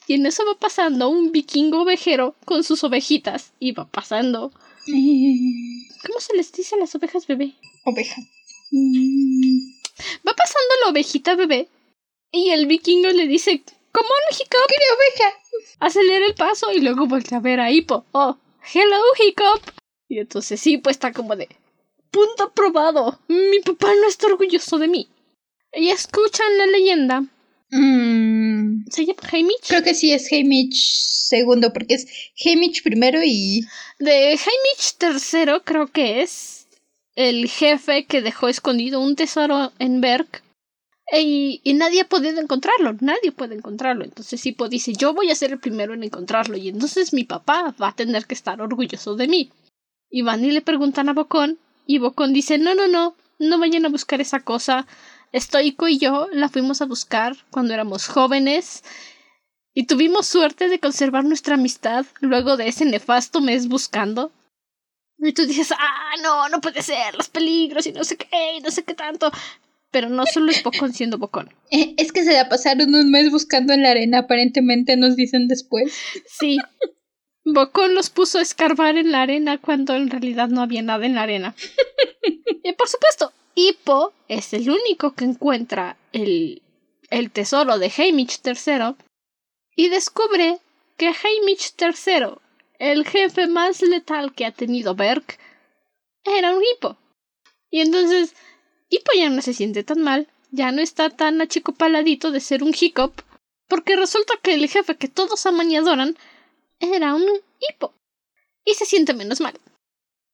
Y en eso va pasando un vikingo ovejero con sus ovejitas y va pasando. ¿Cómo se les dice a las ovejas bebé? Oveja. Va pasando la ovejita bebé y el vikingo le dice, ¿Cómo on, Hiccup! ¡Qué oveja! Acelera el paso y luego vuelve a ver a Hippo. ¡Oh! ¡Hello, Hiccup! Y entonces sí, pues está como de... ¡Punto aprobado! Mi papá no está orgulloso de mí. Y escuchan la leyenda. Mm, ¿Se llama Heimich? creo que sí es Heimich segundo, porque es Heimich primero y... De Heimich III creo que es el jefe que dejó escondido un tesoro en Berg y, y nadie ha podido encontrarlo, nadie puede encontrarlo. Entonces Hippo dice, yo voy a ser el primero en encontrarlo y entonces mi papá va a tener que estar orgulloso de mí. Y van y le preguntan a Bocón y Bocón dice, no, no, no, no vayan a buscar esa cosa. Estoico y yo la fuimos a buscar cuando éramos jóvenes y tuvimos suerte de conservar nuestra amistad luego de ese nefasto mes buscando. Y tú dices, ah, no, no puede ser, los peligros y no sé qué, y no sé qué tanto. Pero no solo es Bocón siendo Bocón. Eh, es que se la pasaron un mes buscando en la arena, aparentemente nos dicen después. Sí. Bocón los puso a escarbar en la arena cuando en realidad no había nada en la arena. y por supuesto, Hippo es el único que encuentra el, el tesoro de Heimich III y descubre que Heimich III, el jefe más letal que ha tenido Berg, era un hippo. Y entonces, Hippo ya no se siente tan mal, ya no está tan achicopaladito de ser un hiccup, porque resulta que el jefe que todos aman y adoran era un hippo. Y se siente menos mal.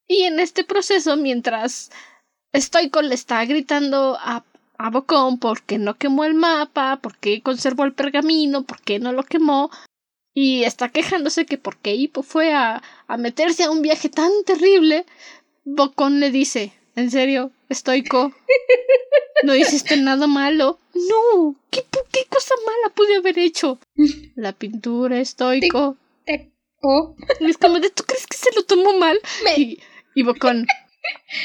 Y en este proceso, mientras Stoico le está gritando a, a Bocón porque no quemó el mapa, porque conservó el pergamino, porque no lo quemó, y está quejándose que porque Hippo fue a, a meterse a un viaje tan terrible, Bocón le dice, ¿en serio, Stoico? ¿No hiciste nada malo? No, ¿qué, qué cosa mala pude haber hecho? La pintura, Stoico. Te- oh, Es como de, ¿tú crees que se lo tomó mal? me, Y, y Bocón,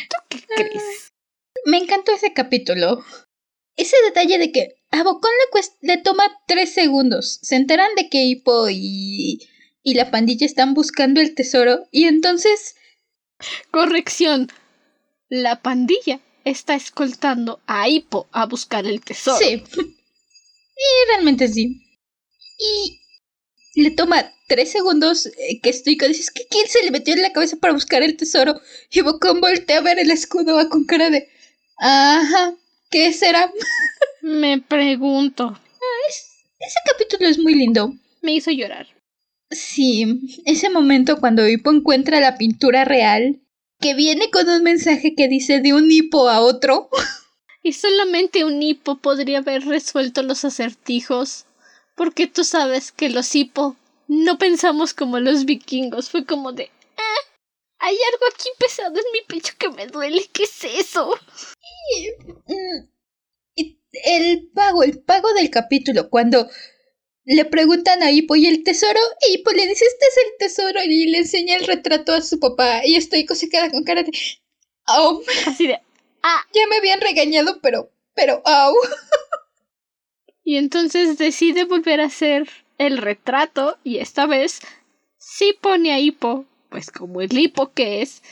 ¿tú qué crees? me encantó ese capítulo. Ese detalle de que a Bocón le, le toma tres segundos. Se enteran de que Hippo y, y la pandilla están buscando el tesoro y entonces Corrección. La pandilla está escoltando a Hippo a buscar el tesoro. Sí. Y realmente sí. Y le toma tres segundos eh, que estoy con... Dices, ¿qué quién se le metió en la cabeza para buscar el tesoro? Y Bocón voltea a ver el escudo va con cara de... Ajá, ¿qué será? Me pregunto. Ese capítulo es muy lindo. Me hizo llorar. Sí, ese momento cuando Hippo encuentra la pintura real, que viene con un mensaje que dice de un hipo a otro. Y solamente un hipo podría haber resuelto los acertijos. Porque tú sabes que los hipo no pensamos como los vikingos. Fue como de. "Ah, hay algo aquí pesado en mi pecho que me duele. ¿Qué es eso? Mm, y el pago, el pago del capítulo, cuando le preguntan a Hippo y el tesoro, y Hippo le dice, este es el tesoro, y le enseña el retrato a su papá, y Stoico se queda con cara de, oh, Así de. Ah. ya me habían regañado, pero, pero, oh. Y entonces decide volver a hacer el retrato. Y esta vez sí pone a Hippo. Pues como el hipo que es.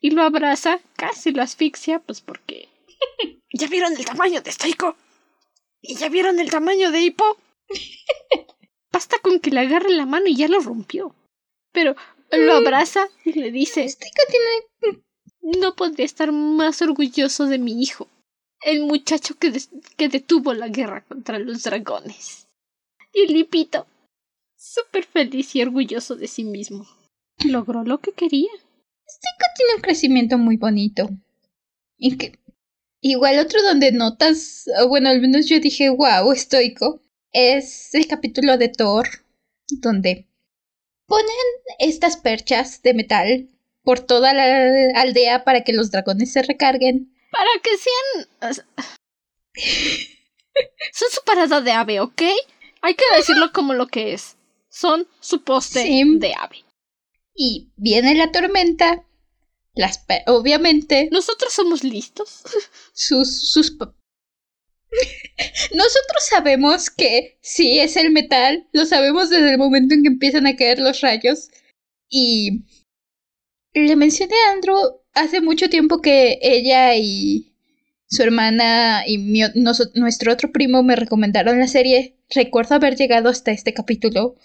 Y lo abraza. Casi lo asfixia. Pues porque. ¿Ya vieron el tamaño de Stoico? ¿Y ya vieron el tamaño de Hippo? Basta con que le agarre la mano y ya lo rompió. Pero lo abraza y le dice, Stoico tiene no podría estar más orgulloso de mi hijo, el muchacho que, des- que detuvo la guerra contra los dragones. Y Lipito, súper feliz y orgulloso de sí mismo, logró lo que quería. tiene un crecimiento muy bonito. Y que igual otro donde notas, o bueno, al menos yo dije, wow, estoico, es el capítulo de Thor, donde ponen estas perchas de metal por toda la aldea para que los dragones se recarguen. Para que sean... Son su parada de ave, ¿ok? Hay que decirlo como lo que es. Son su poste Sí. de ave. Y viene la tormenta. Las obviamente Nosotros somos listos. sus sus Nosotros sabemos que sí es el metal, lo sabemos desde el momento en que empiezan a caer los rayos y le mencioné a Andrew hace mucho tiempo que ella y su hermana y mi nuestro otro primo me recomendaron la serie. Recuerdo haber llegado hasta este capítulo.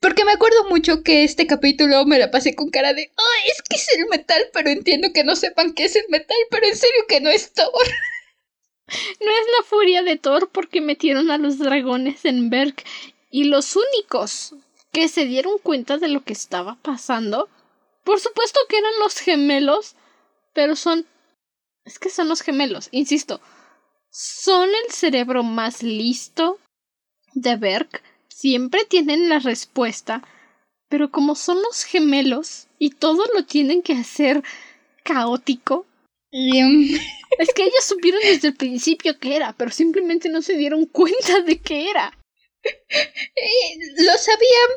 Porque me acuerdo mucho que este capítulo me la pasé con cara de, ¡ay, es que es el metal! Pero entiendo que no sepan qué es el metal, pero en serio que no es Thor. No es la furia de Thor porque metieron a los dragones en Berg y los únicos que se dieron cuenta de lo que estaba pasando, por supuesto que eran los gemelos, pero son... Es que son los gemelos, insisto. Son el cerebro más listo de Berg, siempre tienen la respuesta, pero como son los gemelos y todo lo tienen que hacer caótico, es que ellos supieron desde el principio que era, pero simplemente no se dieron cuenta de que era. eh, lo sabían,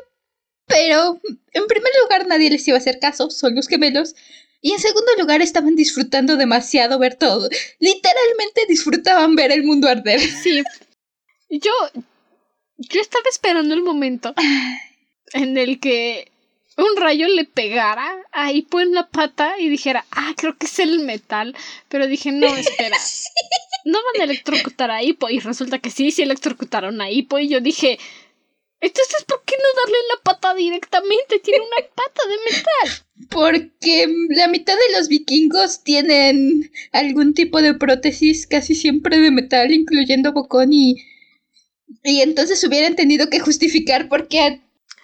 pero en primer lugar nadie les iba a hacer caso, son los gemelos. Y en segundo lugar estaban disfrutando demasiado ver todo. Literalmente disfrutaban ver el mundo arder. Sí. Yo. Yo estaba esperando el momento en el que un rayo le pegara a Hippo en la pata y dijera, ah, creo que es el metal. Pero dije, no, espera. No van a electrocutar a Hippo. Y resulta que sí, sí electrocutaron a Hippo. Y yo dije, entonces, ¿por qué no darle la pata directamente? Tiene una pata de metal. Porque la mitad de los vikingos tienen algún tipo de prótesis, casi siempre de metal, incluyendo Bocón y... Y entonces hubieran tenido que justificar por qué,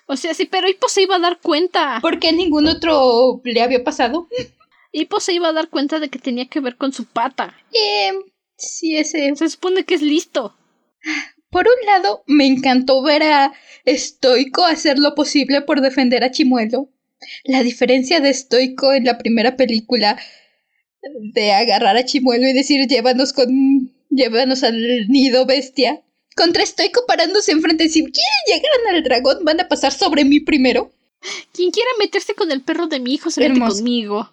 O sea, sí, pero Hippo se iba a dar cuenta. por qué ningún otro le había pasado. Hippo se iba a dar cuenta de que tenía que ver con su pata. Eh, sí, ese... Se supone que es listo. Por un lado, me encantó ver a Stoico hacer lo posible por defender a Chimuelo. La diferencia de Stoico en la primera película de agarrar a Chimuelo y decir llévanos con llévanos al nido bestia. Contra Stoico parándose enfrente y decir, ¿quieren llegar al dragón? ¿Van a pasar sobre mí primero? Quien quiera meterse con el perro de mi hijo se mete conmigo.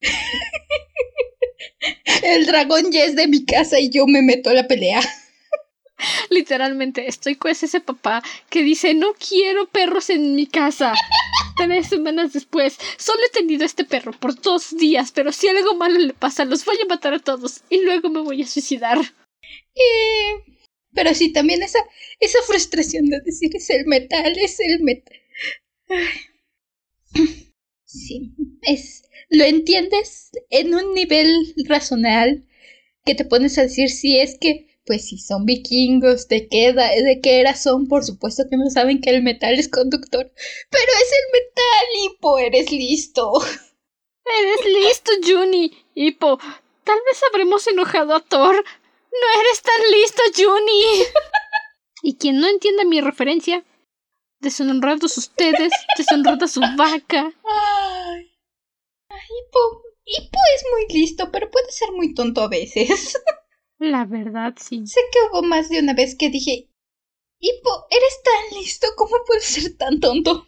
El dragón ya es de mi casa y yo me meto a la pelea. Literalmente, estoy con ese papá que dice, no quiero perros en mi casa. Tres semanas después, solo he tenido este perro por dos días, pero si algo malo le pasa, los voy a matar a todos y luego me voy a suicidar. Eh, pero sí, también esa, esa frustración de decir es el metal, es el metal. Ay. Sí, es. Lo entiendes en un nivel razonal que te pones a decir si es que, pues si son vikingos, de qué, edad- de qué era son, por supuesto que no saben que el metal es conductor. Pero es el metal, Hippo, eres listo. Eres listo, Juni. Hippo, tal vez habremos enojado a Thor. No eres tan listo, Juni. y quien no entienda mi referencia, deshonrados ustedes, deshonrada su vaca. Ay. Ay, Hippo. Hippo es muy listo, pero puede ser muy tonto a veces. La verdad, sí. Sé que hubo más de una vez que dije, Hippo, eres tan listo, ¿cómo puedes ser tan tonto?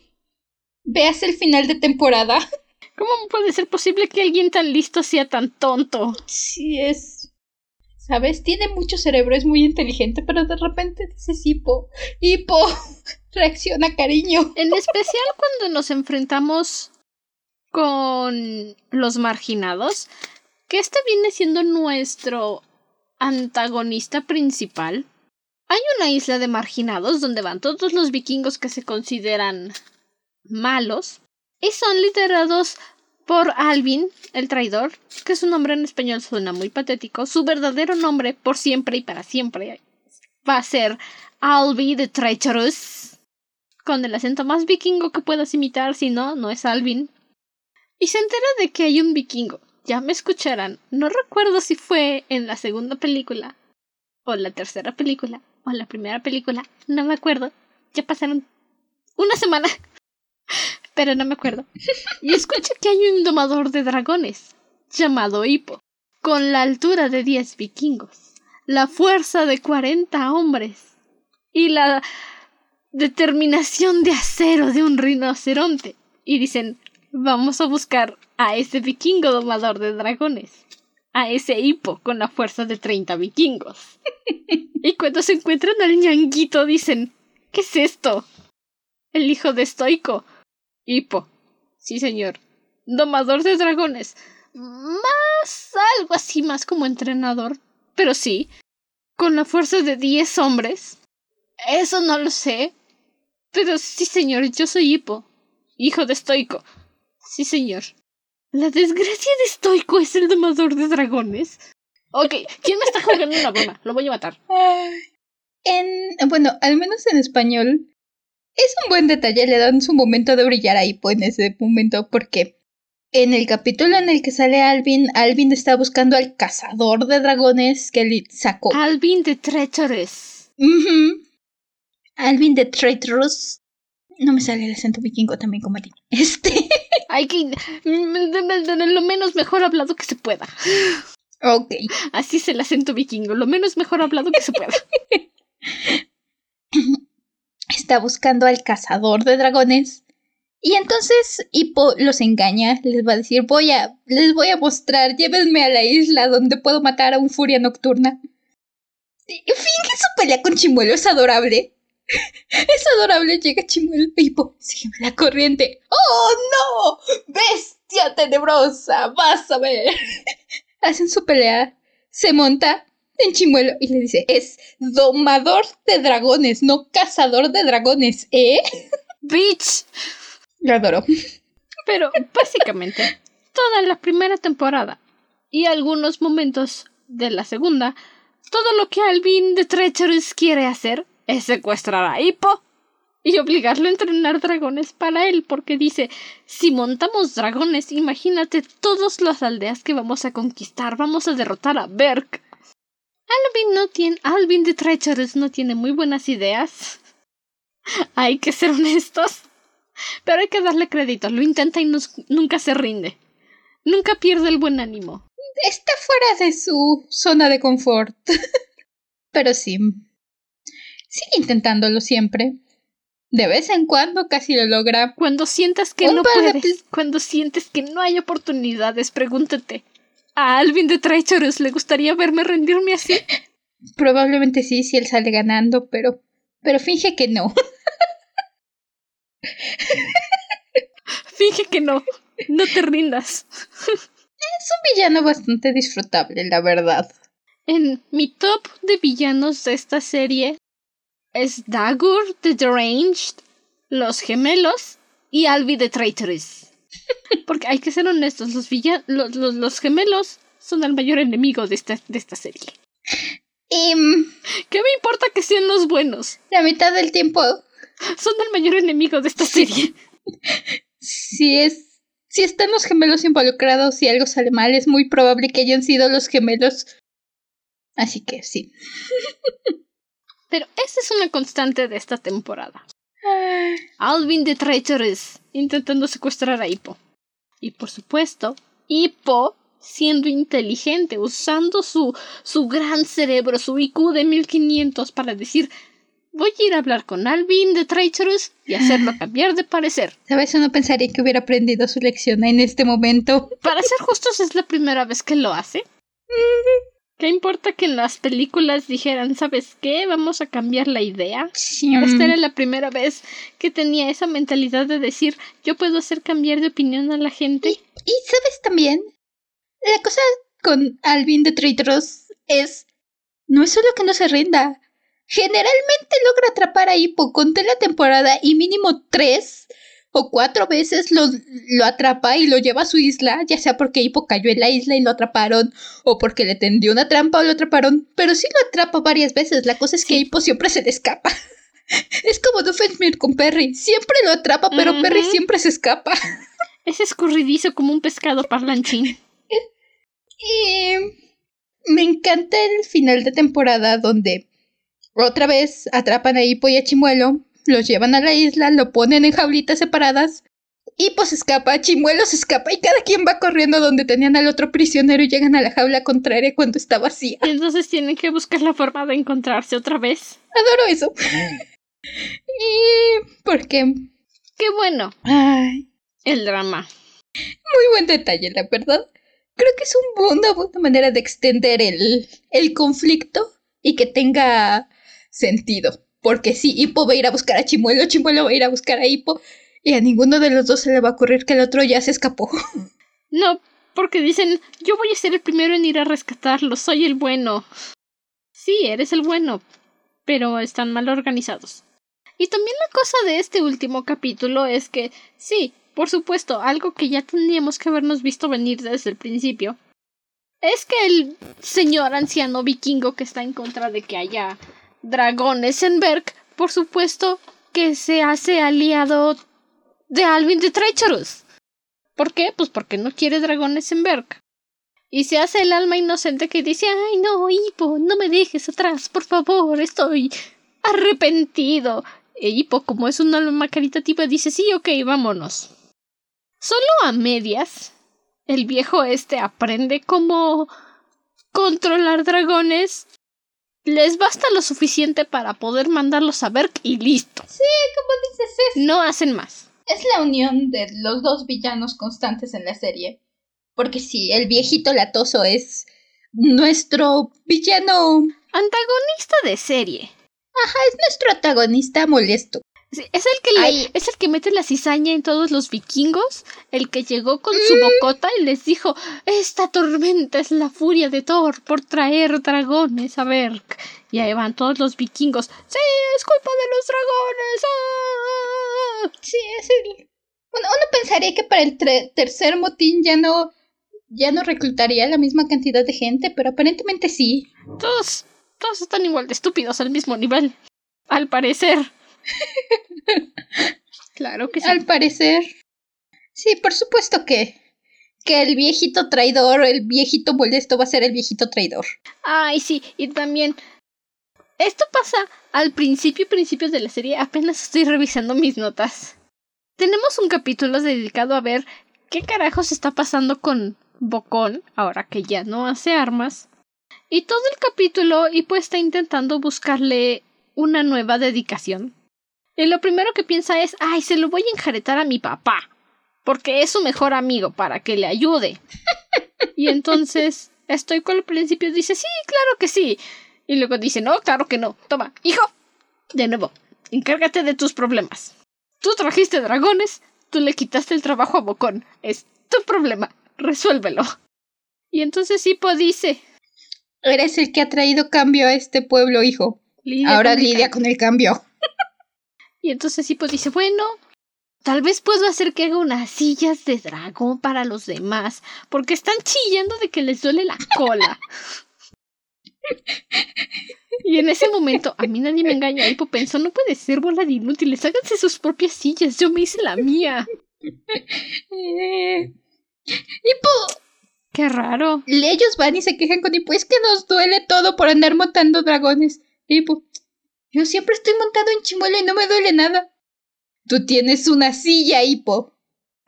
Veas el final de temporada. ¿Cómo puede ser posible que alguien tan listo sea tan tonto? Sí es... ¿Sabes? Tiene mucho cerebro, es muy inteligente, pero de repente dices Hippo, Hippo, reacciona cariño. En especial cuando nos enfrentamos con los marginados, que este viene siendo nuestro antagonista principal. Hay una isla de marginados donde van todos los vikingos que se consideran malos y son liderados por Alvin, el traidor, que su nombre en español suena muy patético. Su verdadero nombre, por siempre y para siempre, va a ser Alvi the Traitorous, con el acento más vikingo que puedas imitar, si no, no es Alvin. Y se entera de que hay un vikingo. Ya me escucharán. No recuerdo si fue en la segunda película, o la tercera película, o la primera película. No me acuerdo. Ya pasaron una semana. Pero no me acuerdo. Y escucha que hay un domador de dragones, llamado Hippo, con la altura de 10 vikingos. la fuerza de 40 hombres y la determinación de acero de un rinoceronte. Y dicen, vamos a buscar a ese vikingo domador de dragones, a ese hipo con la fuerza de 30 vikingos. y cuando se encuentran al ñanguito dicen, ¿qué es esto? El hijo de Stoico. Hipo. Sí, señor. Domador de dragones. Más algo así, más como entrenador. Pero sí. Con la fuerza de 10 hombres. Eso no lo sé. Pero sí, señor, yo soy Hipo, hijo de Stoico. Sí, señor. ¿La desgracia de Stoico es el domador de dragones? Ok, ¿quién me está jugando una broma? Lo voy a matar. En, bueno, al menos en español, es un buen detalle, le dan su momento de brillar a Hipo en ese momento, porque en el capítulo en el que sale Alvin, Alvin está buscando al cazador de dragones que le sacó. Alvin de Treacherous. Alvin the Traitorous. No me sale el acento vikingo también como a ti. Este. Hay que. Lo menos mejor hablado que se pueda. Ok. Así es el acento vikingo. Lo menos mejor hablado que se pueda. Está buscando al cazador de dragones. Y entonces Hippo los engaña, les va a decir, voy a, les voy a mostrar, llévenme a la isla donde puedo matar a un furia nocturna. Finge su pelea con Chimuelo, es adorable. Es adorable, llega Chimuelo Pipo, sígueme la corriente. ¡Oh, no! ¡Bestia tenebrosa! ¡Vas a ver! Hacen su pelea, se monta en Chimuelo y le dice, es domador de dragones, no cazador de dragones, ¿eh? ¡Bitch! Lo adoro. Pero, básicamente, toda la primera temporada y algunos momentos de la segunda, todo lo que Alvin de Treacherous quiere hacer es secuestrar a Hippo y obligarlo a entrenar dragones para él, porque dice, si montamos dragones, imagínate todas las aldeas que vamos a conquistar, vamos a derrotar a Berk. Alvin no tiene, Alvin de Treacherous no tiene muy buenas ideas. hay que ser honestos. Pero hay que darle crédito, lo intenta y nunca se rinde. Nunca pierde el buen ánimo. Está fuera de su zona de confort. Pero sí, Sigue intentándolo siempre. De vez en cuando casi lo logra. Cuando sientas que no puedes, cuando sientes que no hay oportunidades, pregúntate. ¿A Alvin de Treacherous le gustaría verme rendirme así? Probablemente sí, si él sale ganando, pero. Pero finge que no. finge que no. No te rindas. es un villano bastante disfrutable, la verdad. En mi top de villanos de esta serie es Dagur the Deranged, Los Gemelos y Albi the Traitorous. Porque hay que ser honestos, los, los, gemelos son el mayor enemigo de esta, de esta serie. ¿Qué me importa que sean los buenos? La mitad del tiempo. Son el mayor enemigo de esta serie. si es. Si están los gemelos involucrados y algo sale mal, es muy probable que hayan sido los gemelos. Así que sí. Pero esa es una constante de esta temporada. Alvin the Treacherous intentando secuestrar a Hippo. Y por supuesto, Hippo siendo inteligente, usando su, su gran cerebro, su IQ de 1500 para decir voy a ir a hablar con Alvin de Treacherous y hacerlo cambiar de parecer. ¿Sabes? Uno pensaría que hubiera aprendido su lección en este momento. Para ser justos, es la primera vez que lo hace. ¿Qué importa que en las películas dijeran, ¿sabes qué? Vamos a cambiar la idea. Esta era la primera vez que tenía esa mentalidad de decir, yo puedo hacer cambiar de opinión a la gente. Y, sabes también, la cosa con Alvin de Tritros es, no es solo que no se rinda. Generalmente logra atrapar a Hippo. Conté la temporada y mínimo tres o cuatro veces lo, lo, atrapa y lo lleva a su isla, ya sea porque Hippo cayó en la isla y lo atraparon, o porque le tendió una trampa o lo atraparon, pero sí lo atrapa varias veces. La cosa es que Hippo siempre se le escapa. es como Doofenshmirtz con Perry, siempre lo atrapa, pero Perry siempre se escapa. es escurridizo como un pescado parlanchín. y me encanta el final de temporada donde otra vez atrapan a Hippo y a Chimuelo los llevan a la isla, lo ponen en jaulitas separadas Hippo se escapa, Chimuelo se escapa y cada quien va corriendo donde tenían al otro prisionero y llegan a la jaula contraria cuando está vacía. Y entonces tienen que buscar la forma de encontrarse otra vez. Adoro eso. y... porque... Qué bueno. Ay, El drama. muy buen detalle, la verdad. Creo que es un- una buena manera de extender el, el conflicto y que tenga sentido. Porque sí, Hippo va a ir a buscar a Chimuelo, Chimuelo va a ir a buscar a Hippo y a ninguno de los dos se le va a ocurrir que el otro ya se escapó. No, porque dicen, yo voy a ser el primero en ir a rescatarlo, soy el bueno. Sí, eres el bueno, pero están mal organizados. Y también la cosa de este último capítulo es que, sí, por supuesto, algo que ya tendríamos que habernos visto venir desde el principio, es que el señor anciano vikingo que está en contra de que haya dragones en Berk, por supuesto que se hace aliado de Alvin de Treacherous. ¿Por qué? Pues porque no quiere dragones en Berk. Y se hace el alma inocente que dice, ay no, Hippo, no me dejes atrás, por favor, estoy arrepentido. E Hippo, como es un alma caritativa, dice, sí, ok, vámonos. Solo a medias, el viejo este aprende cómo controlar dragones. Les basta lo suficiente para poder mandarlos a Berk y listo. Sí, como dices, es, No hacen más. es la unión de los dos villanos constantes en la serie. Porque sí, el viejito latoso es nuestro villano. Antagonista de serie. Es nuestro antagonista molesto. Sí, es el que le- es el que mete la cizaña en todos los vikingos, el que llegó con su bocota y les dijo esta tormenta es la furia de Thor por traer dragones a Berk. Y ahí van todos los vikingos. Sí, es culpa de los dragones. ¡ah! Sí, es el. Bueno, uno pensaría que para el tercer motín ya no. ya no reclutaría la misma cantidad de gente, pero aparentemente sí. Todos, todos están igual de estúpidos al mismo nivel. Al parecer. Claro que sí. Al parecer. Sí, por supuesto que. que el viejito traidor, el viejito molesto va a ser el viejito traidor. Ay, sí, y también. Esto pasa al principio, principios de la serie. Apenas estoy revisando mis notas. Tenemos un capítulo dedicado a ver qué carajos está pasando con Bocón, ahora que ya no hace armas. Y todo el capítulo, Hippo está intentando buscarle una nueva dedicación. Y lo primero que piensa es, ay, se lo voy a enjaretar a mi papá. Porque es su mejor amigo, para que le ayude. Y entonces, estoy con el principio, dice, sí, claro que sí. Y luego dice, no, claro que no. Toma, hijo. De nuevo, encárgate de tus problemas. Tú trajiste dragones, tú le quitaste el trabajo a Bocón. Es tu problema, resuélvelo. Y entonces Hippo dice, Eres el que ha traído cambio a este pueblo, hijo. lidia Ahora con lidia con el cambio. Y entonces Hippo dice, bueno, tal vez puedo hacer que haga unas sillas de dragón para los demás, porque están chillando de que les duele la cola. y en ese momento, a mí nadie me engaña, Hippo pensó, no puede ser bola de inútiles, háganse sus propias sillas, yo me hice la mía. Eh, Hippo, Qué raro. ellos van y se quejan con Hippo. Es que nos duele todo por andar montando dragones. Hippo, yo siempre estoy montado en chimuelo y no me duele nada. Tú tienes una silla, Hippo.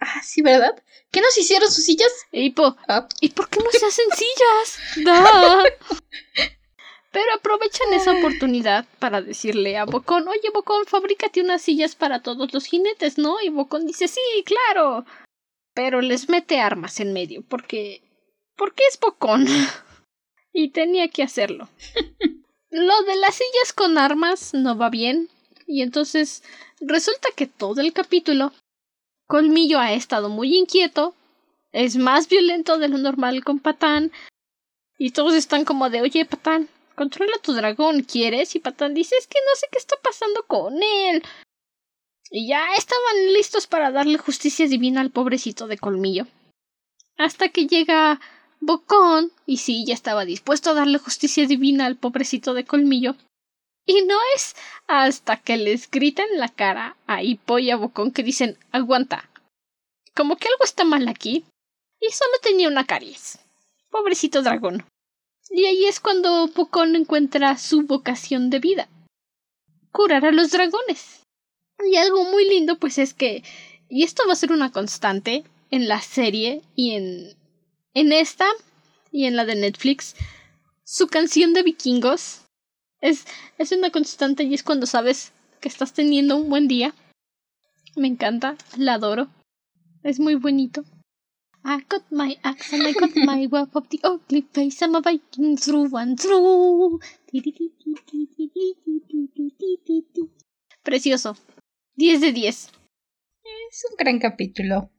Ah, sí, ¿verdad? ¿Qué nos hicieron sus sillas? Hippo, Ah, ¿y por qué no se hacen sillas? Da. Pero aprovechan esa oportunidad para decirle a Bocón, oye Bocón, fabrícate unas sillas para todos los jinetes, ¿no? Y Bocón dice, sí, claro. Pero les mete armas en medio, porque... porque es Bocón. y tenía que hacerlo. Lo de las sillas con armas no va bien. Y entonces resulta que todo el capítulo Colmillo ha estado muy inquieto, es más violento de lo normal con Patán, y todos están como de, oye, Patán, controla tu dragón, ¿quieres? Y Patán dice, es que no sé qué está pasando con él. Y ya estaban listos para darle justicia divina al pobrecito de Colmillo. Hasta que llega Bocón, y sí, ya estaba dispuesto a darle justicia divina al pobrecito de Colmillo. Y no es hasta que les grita en la cara a Hippo y a Bocón que dicen aguanta. Como que algo está mal aquí. Y solo tenía una caries. Pobrecito dragón. Y ahí es cuando Bocón encuentra su vocación de vida. Curar a los dragones. Y algo muy lindo pues es que y esto va a ser una constante en la serie y en, en esta y en la de Netflix, su canción de vikingos es, es una constante y es cuando sabes que estás teniendo un buen día. Me encanta, la adoro. Es muy bonito. I got my axe and I got my wealth of the ugly face. I'm a Viking through and through. Precioso. 10 de 10. Es un gran capítulo.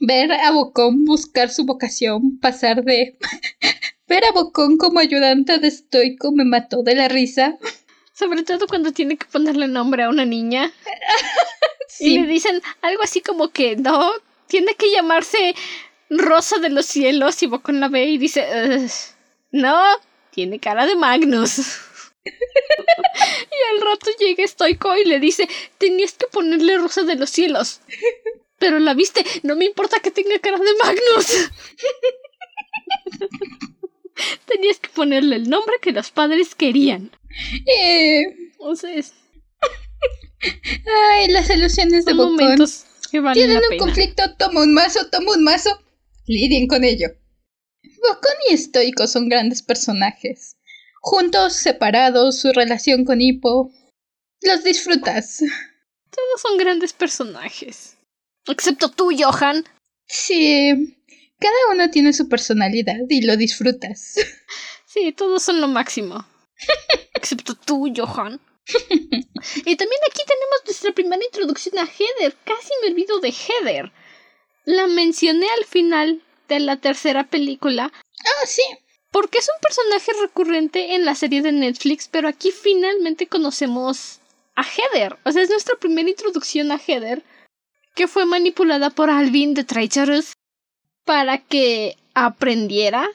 Ver a Bocón buscar su vocación, pasar de ver a Bocón como ayudante de estoico me mató de la risa. Sobre todo cuando tiene que ponerle nombre a una niña. Y le dicen algo así como que no, tiene que llamarse Rosa de los Cielos y Bocón la ve y dice, no, tiene cara de Magnus. y al rato llega Stoico y le dice, tenías que ponerle Rosa de los Cielos. Pero la viste, no me importa que tenga cara de Magnus. tenías que ponerle el nombre que los padres querían. Eh... Entonces... Ay, las alusiones de momentos que valen Tienen la un pena. conflicto, toma un mazo, toma un mazo. Lidien con ello. Bocón y Estoico son grandes personajes. Juntos, separados, su relación con Hippo. Los disfrutas. Todos son grandes personajes. Excepto tú, Johan. Sí. Cada uno tiene su personalidad y lo disfrutas. Sí, todos son lo máximo. Excepto tú, Johan. y también aquí tenemos nuestra primera introducción a Heather. Casi me olvido de Heather. La mencioné al final de la tercera película Ah, sí. porque es un personaje recurrente en la serie de Netflix, pero aquí finalmente conocemos a Heather. O sea, es nuestra primera introducción a Heather, que fue manipulada por Alvin de Traitorous para que aprendiera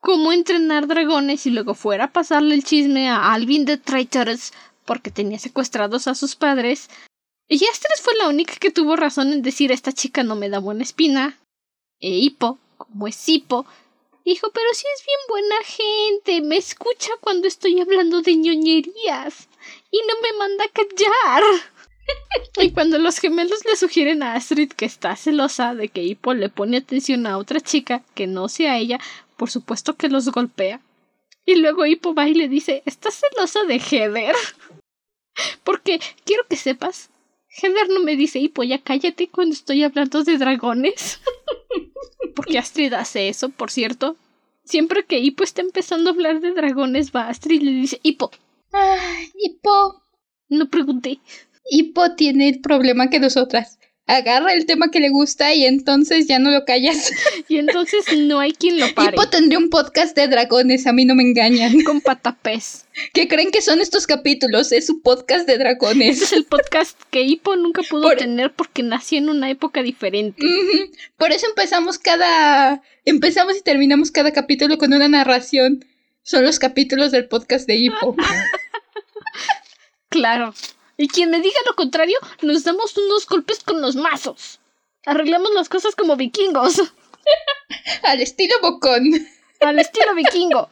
cómo entrenar dragones y luego fuera a pasarle el chisme a Alvin de Traitorous porque tenía secuestrados a sus padres. Y Astres fue la única que tuvo razón en decir esta chica no me da buena espina. E Hippo, como es Hippo, dijo, pero si es bien buena gente, me escucha cuando estoy hablando de ñoñerías y no me manda a callar. y cuando los gemelos le sugieren a Astrid que está celosa de que Hippo le pone atención a otra chica que no sea ella, por supuesto que los golpea. Y luego Hippo va y le dice, ¿estás celosa de Heather? Porque quiero que sepas, Heather no me dice, Hippo, ya cállate cuando estoy hablando de dragones. Porque Astrid hace eso, por cierto. Siempre que Hippo está empezando a hablar de dragones, va Astrid y le dice, Hippo, Ah, Hippo. no pregunté. Hippo tiene el problema que nosotras. Agarra el tema que le gusta y entonces ya no lo callas. Y entonces no hay quien lo pare. Hippo tendría un podcast de dragones, a mí no me engañan. Con patapés. ¿Qué creen que son estos capítulos? Es su podcast de Este es dragones. el podcast que Hippo nunca pudo Por- tener porque nació en una época diferente. Por eso empezamos cada. Empezamos y terminamos cada capítulo con una narración. Son los capítulos del podcast de Hippo. Claro. Y quien me diga lo contrario, nos damos unos golpes con los mazos. Arreglamos las cosas como vikingos. Al estilo Bocón. Al estilo vikingo.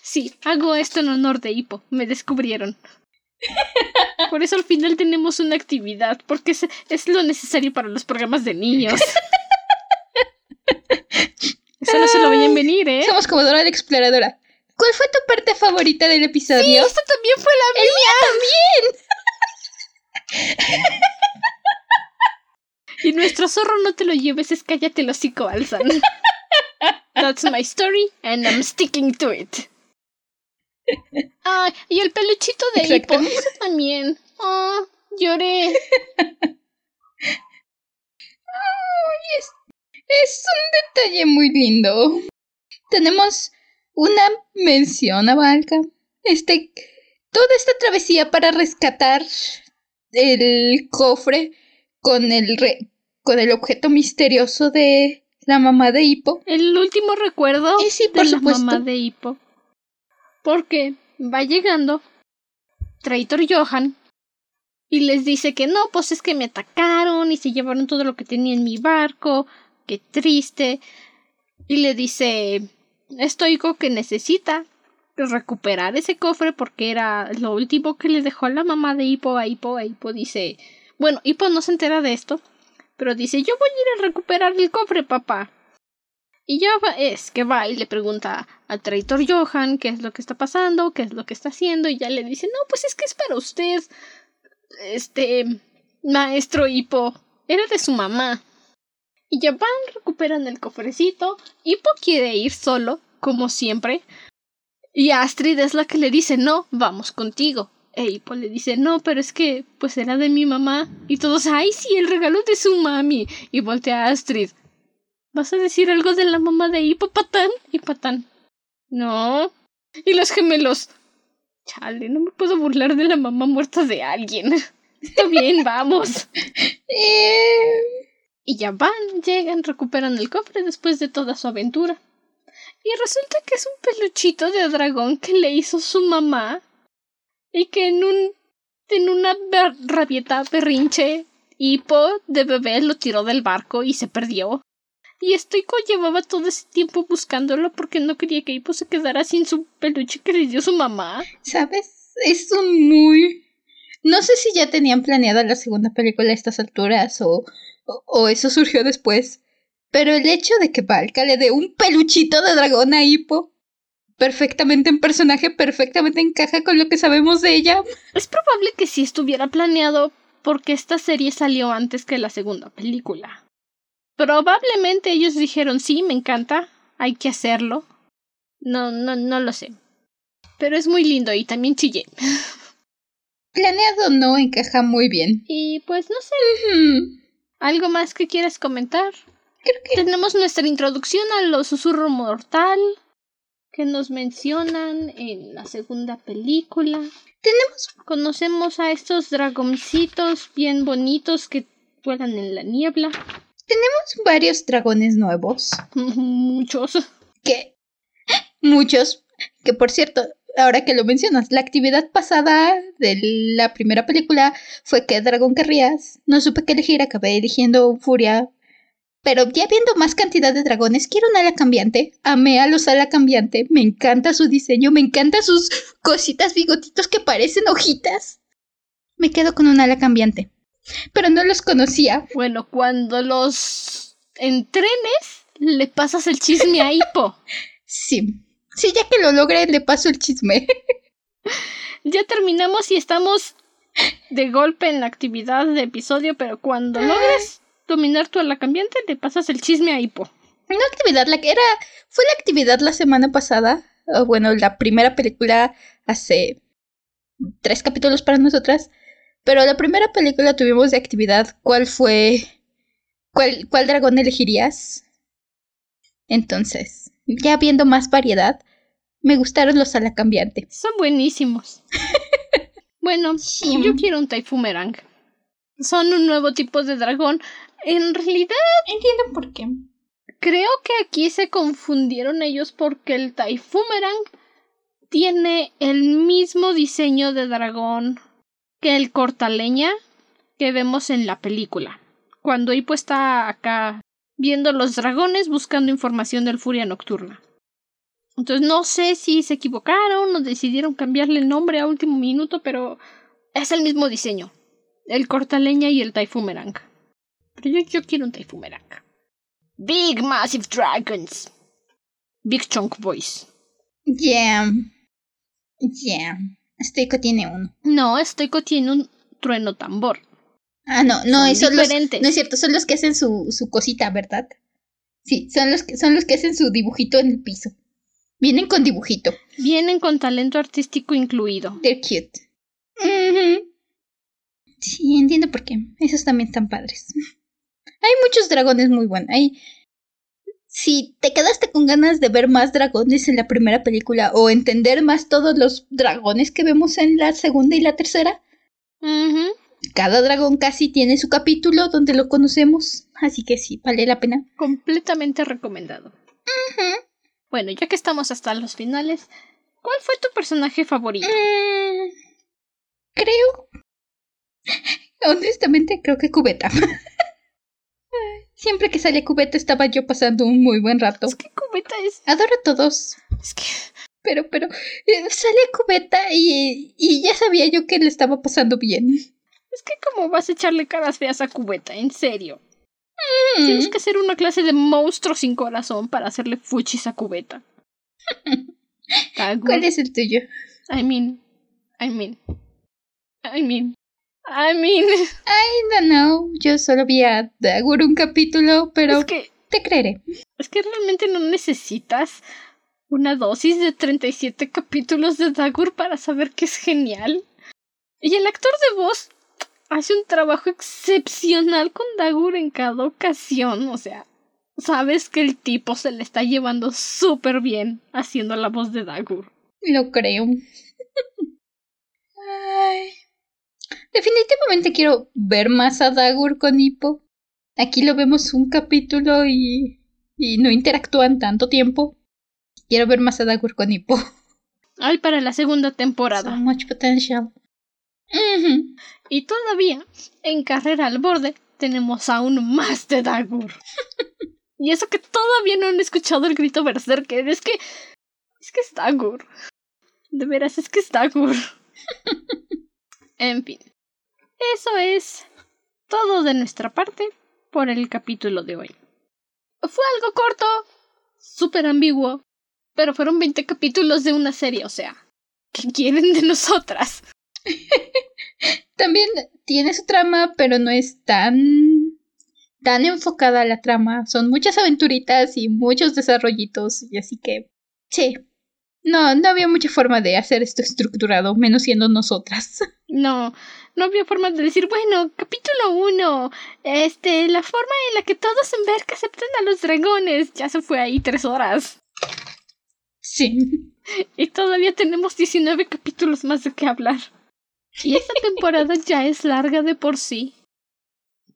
Sí, hago esto en honor de Hippo. Me descubrieron. Por eso al final tenemos una actividad, porque es, es lo necesario para los programas de niños. Eso no se lo vayan venir, ¿eh? Somos como Dora la exploradora. ¿Cuál fue tu parte favorita del episodio? Esta también fue la ¡El mío también! Y nuestro zorro no te lo lleves, es cállate el hocico, Alzan. That's my story and I'm sticking to it. Ay, y el peluchito de Hippo, eso también. Ah, lloré. Es, es un detalle muy lindo. Tenemos una mención a Valka. Este, toda esta travesía para rescatar el cofre con el re- con el objeto misterioso de la mamá de Hippo. El último recuerdo sí, de por la supuesto. mamá de Hippo. Porque va llegando Traitor Johan y les dice que no, pues es que me atacaron y se llevaron todo lo que tenía en mi barco. Qué triste. Y le dice Estoico que necesita recuperar ese cofre porque era lo último que le dejó la mamá de Hippo a Hippo. A dice, bueno, Hippo no se entera de esto, pero dice, yo voy a ir a recuperar el cofre, papá. Y ya va, es que va y le pregunta al traitor Johan qué es lo que está pasando, qué es lo que está haciendo, y ya le dice, no, pues es que es para usted, este, maestro Hippo, era de su mamá. Y ya van, recuperan el cofrecito, Hippo quiere ir solo, como siempre, y Astrid es la que le dice, no, vamos contigo. E Hippo le dice, no, pero es que, pues era de mi mamá. Y todos, ay, sí, el regalo de su mami. Y voltea a Astrid, ¿Vas a decir algo de la mamá de Hippo, Patán? Y Patán. No. Y los gemelos. Chale, no me puedo burlar de la mamá muerta de alguien. Está bien, vamos. Y ya van, llegan, recuperan el cofre después de toda su aventura. Y resulta que es un peluchito de dragón que le hizo su mamá. Y que en un. en una rabieta berrinche, Hippo de bebé lo tiró del barco y se perdió. Y Stoico llevaba todo ese tiempo buscándolo porque no quería que Hippo se quedara sin su peluche que le dio su mamá. ¿Sabes? Es un muy... No sé si ya tenían planeada la segunda película a estas alturas o, o, o eso surgió después. Pero el hecho de que Valka le dé un peluchito de dragón a Hippo, perfectamente en personaje, perfectamente encaja con lo que sabemos de ella. Es probable que sí estuviera planeado porque esta serie salió antes que la segunda película. Probablemente ellos dijeron sí, me encanta, hay que hacerlo. No, no, no lo sé. Pero es muy lindo y también chillé. Planeado no, encaja muy bien. Y pues no sé, ¿algo más que quieras comentar? creo que Tenemos nuestra introducción a los susurro mortal que nos mencionan en la segunda película. tenemos Conocemos a estos dragoncitos bien bonitos que vuelan en la niebla. varios dragones nuevos. Muchos. que muchos, que por cierto, ahora que lo mencionas, la actividad pasada de la primera película fue que dragón querrías, no supe qué elegir, acabé eligiendo Furia, pero ya viendo más cantidad de dragones, quiero un ala cambiante, amé a los ala cambiante, me encanta su diseño, me encantan sus cositas bigotitos que parecen hojitas. Me quedo con un ala cambiante, pero no los conocía, Bueno, cuando los entrenes, le pasas el chisme a Hippo. sí. Sí, ya que lo logré, le paso el chisme. Ya terminamos y estamos de golpe en la actividad de episodio, pero cuando logres dominar tu ala cambiante, le pasas el chisme a Hippo. Una actividad, la que era, fue la actividad la semana pasada, o bueno, la primera película hace tres capítulos para nosotras, pero la primera película tuvimos de actividad, ¿cuál fue, cuál, cuál dragón elegirías? Entonces, ya viendo más variedad, me gustaron los ala cambiante. Son buenísimos. bueno, Sí. yo quiero un Taifumerang. Son un nuevo tipo de dragón. En realidad, Entiendo por qué. creo que aquí se confundieron ellos porque el Taifumerang tiene el mismo diseño de dragón que el cortaleña que vemos en la película. Cuando Hippo está acá viendo los dragones buscando información del Furia Nocturna. Entonces no sé si se equivocaron o decidieron cambiarle el nombre a último minuto, pero es el mismo diseño. El cortaleña y el Taifumerang. Pero yo, yo quiero un Taifumerang. Big Massive Dragons. Big Chunk Boys. Yeah. Yeah. Stoico tiene uno. No, Stoico tiene un trueno tambor. Ah, no, no, los, diferentes. no es cierto, son los que hacen su, su cosita, ¿verdad? Sí, son los que son los que hacen su dibujito en el piso. Vienen con dibujito. Vienen con talento artístico incluido. They're cute. Sí, entiendo por qué. Esos también están padres. Hay muchos dragones muy buenos. Hay... Si te quedaste con ganas de ver más dragones en la primera película o entender más todos los dragones que vemos en la segunda y la tercera. Cada dragón casi tiene su capítulo donde lo conocemos. Así que sí, vale la pena. Completamente recomendado. Bueno, ya que estamos hasta los finales, ¿cuál fue tu personaje favorito? Mm, creo. Honestamente, creo que Cubeta. Siempre que sale Cubeta estaba yo pasando un muy buen rato. Es que Cubeta es. Adoro a todos. Es que. Pero, pero, eh, sale a cubeta y, y ya sabía yo que le estaba pasando bien. Es que cómo vas a echarle caras feas a cubeta, en serio. Tienes que ser una clase de monstruo sin corazón para hacerle fuchis a cubeta. ¿Cuál es el tuyo? I mean, I mean, I mean, I mean. I don't know. Yo solo vi a Dagur un capítulo, pero Es que, te creeré. es que realmente no necesitas una dosis de 37 capítulos de Dagur para saber que es genial. Y el actor de voz hace un trabajo excepcional con Dagur en cada ocasión. O sea, sabes que el tipo se le está llevando súper bien haciendo la voz de Dagur. Lo creo. Ay. Definitivamente quiero ver más a Dagur con Hippo. Aquí lo vemos un capítulo y, y no interactúan tanto tiempo. Quiero ver más a Dagur con Hippo. Ay, para la segunda So temporada. much potential. Y todavía, en Carrera al Borde, tenemos aún más de Dagur. y eso que todavía no han escuchado el grito berserker. Es que. Es que es Dagur. De veras, es que es Dagur. en fin. Eso es todo de nuestra parte por el capítulo de hoy. Fue algo corto, súper ambiguo, pero fueron 20 capítulos de una serie, o sea, ¿qué quieren de nosotras? También tiene su trama, pero no es tan tan enfocada a la trama. Son muchas aventuritas y muchos desarrollitos, y así que sí. No, no había mucha forma de hacer esto estructurado, menos siendo nosotras. No, no había forma de decir, bueno, capítulo 1, este, la forma en la que todos en Berk aceptan a los dragones. Ya se fue ahí tres horas. Sí. Y todavía tenemos 19 capítulos más de qué hablar. Y esta temporada ya es larga de por sí.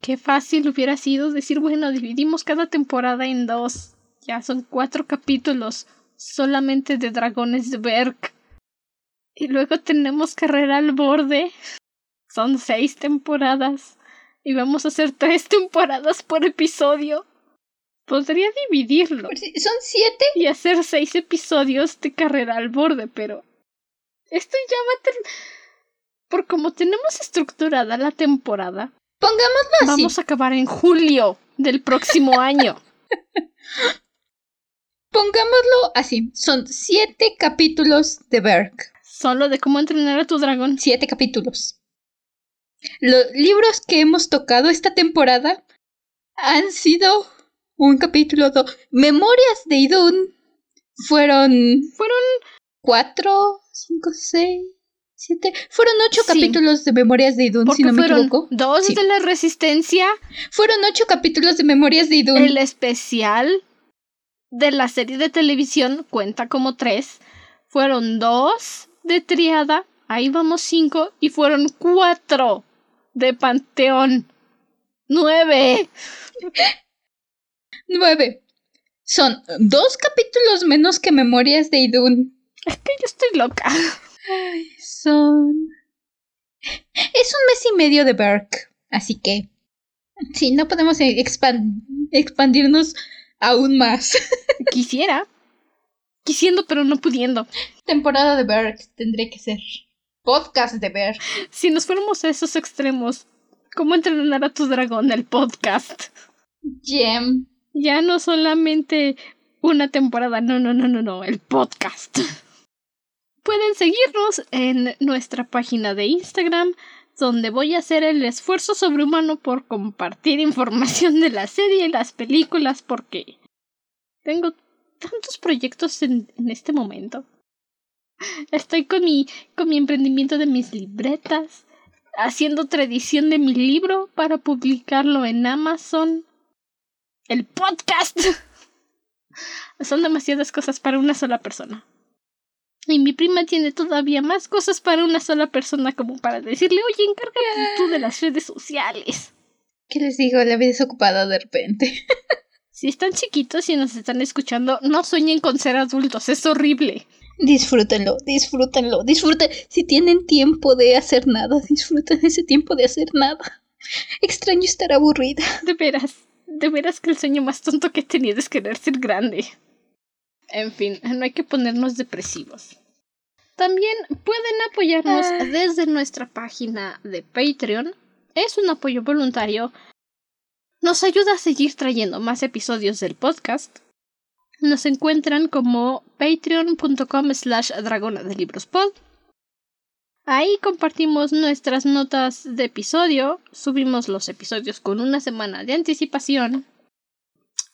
Qué fácil hubiera sido decir, bueno, dividimos cada temporada en dos. Ya son cuatro capítulos solamente de dragones de Berk. Y luego tenemos carrera al borde. Son seis temporadas. Y vamos a hacer tres temporadas por episodio. Podría dividirlo si- Son siete. y hacer seis episodios de carrera al borde, pero esto ya va a ter... Por como tenemos estructurada la temporada, Pongámoslo así. vamos a acabar en julio del próximo año. Pongámoslo así. Son siete capítulos de Berk. Solo de cómo entrenar a tu dragón. Siete capítulos. Los libros que hemos tocado esta temporada han sido un capítulo dos. Memorias de Idun fueron Fueron cuatro, cinco, seis, siete. Fueron ocho Sí. capítulos de Memorias de Idun, si no me fueron equivoco. dos Sí. de la resistencia, Fueron ocho capítulos de Memorias de Idun. el especial de la serie de televisión cuenta como tres, fueron dos de triada, ahí vamos cinco, y fueron cuatro de panteón. Nueve. Nueve. Son dos capítulos menos que Memorias de Idun. Es que yo estoy loca. Ay, son. Es un mes y medio de Berk, así que. Sí, no podemos expan- expandirnos aún más. Quisiera. Quisiendo, pero no pudiendo. Temporada de Berk tendré que ser. Podcast de Berk. Si nos fuéramos a esos extremos, ¿cómo entrenar a tu dragón? El podcast. Gem. Ya no solamente una temporada, no, no, no, no, no, el podcast. Pueden seguirnos en nuestra página de Instagram, donde voy a hacer el esfuerzo sobrehumano por compartir información de la serie y las películas, porque tengo tantos proyectos en, este momento. Estoy con mi, con mi emprendimiento de mis libretas, haciendo otra edición de mi libro para publicarlo en Amazon el podcast. Son demasiadas cosas para una sola persona. Y mi prima tiene todavía más cosas para una sola persona como para decirle, oye, encárgate tú de las redes sociales. ¿Qué les digo? La vida es ocupada de repente. Si están chiquitos y nos están escuchando, no sueñen con ser adultos, es horrible. Disfrútenlo, disfrútenlo, disfruten. Si tienen tiempo de hacer nada, disfruten ese tiempo de hacer nada. Extraño estar aburrida. De veras, de veras que el sueño más tonto que he tenido es querer ser grande. En fin, no hay que ponernos depresivos. También pueden apoyarnos Ah. desde nuestra página de Patreon. Es un apoyo voluntario. Nos ayuda a seguir trayendo más episodios del podcast. Nos encuentran como patreon.com slash dragona de libros pod. Ahí compartimos nuestras notas de episodio, subimos los episodios con una semana de anticipación.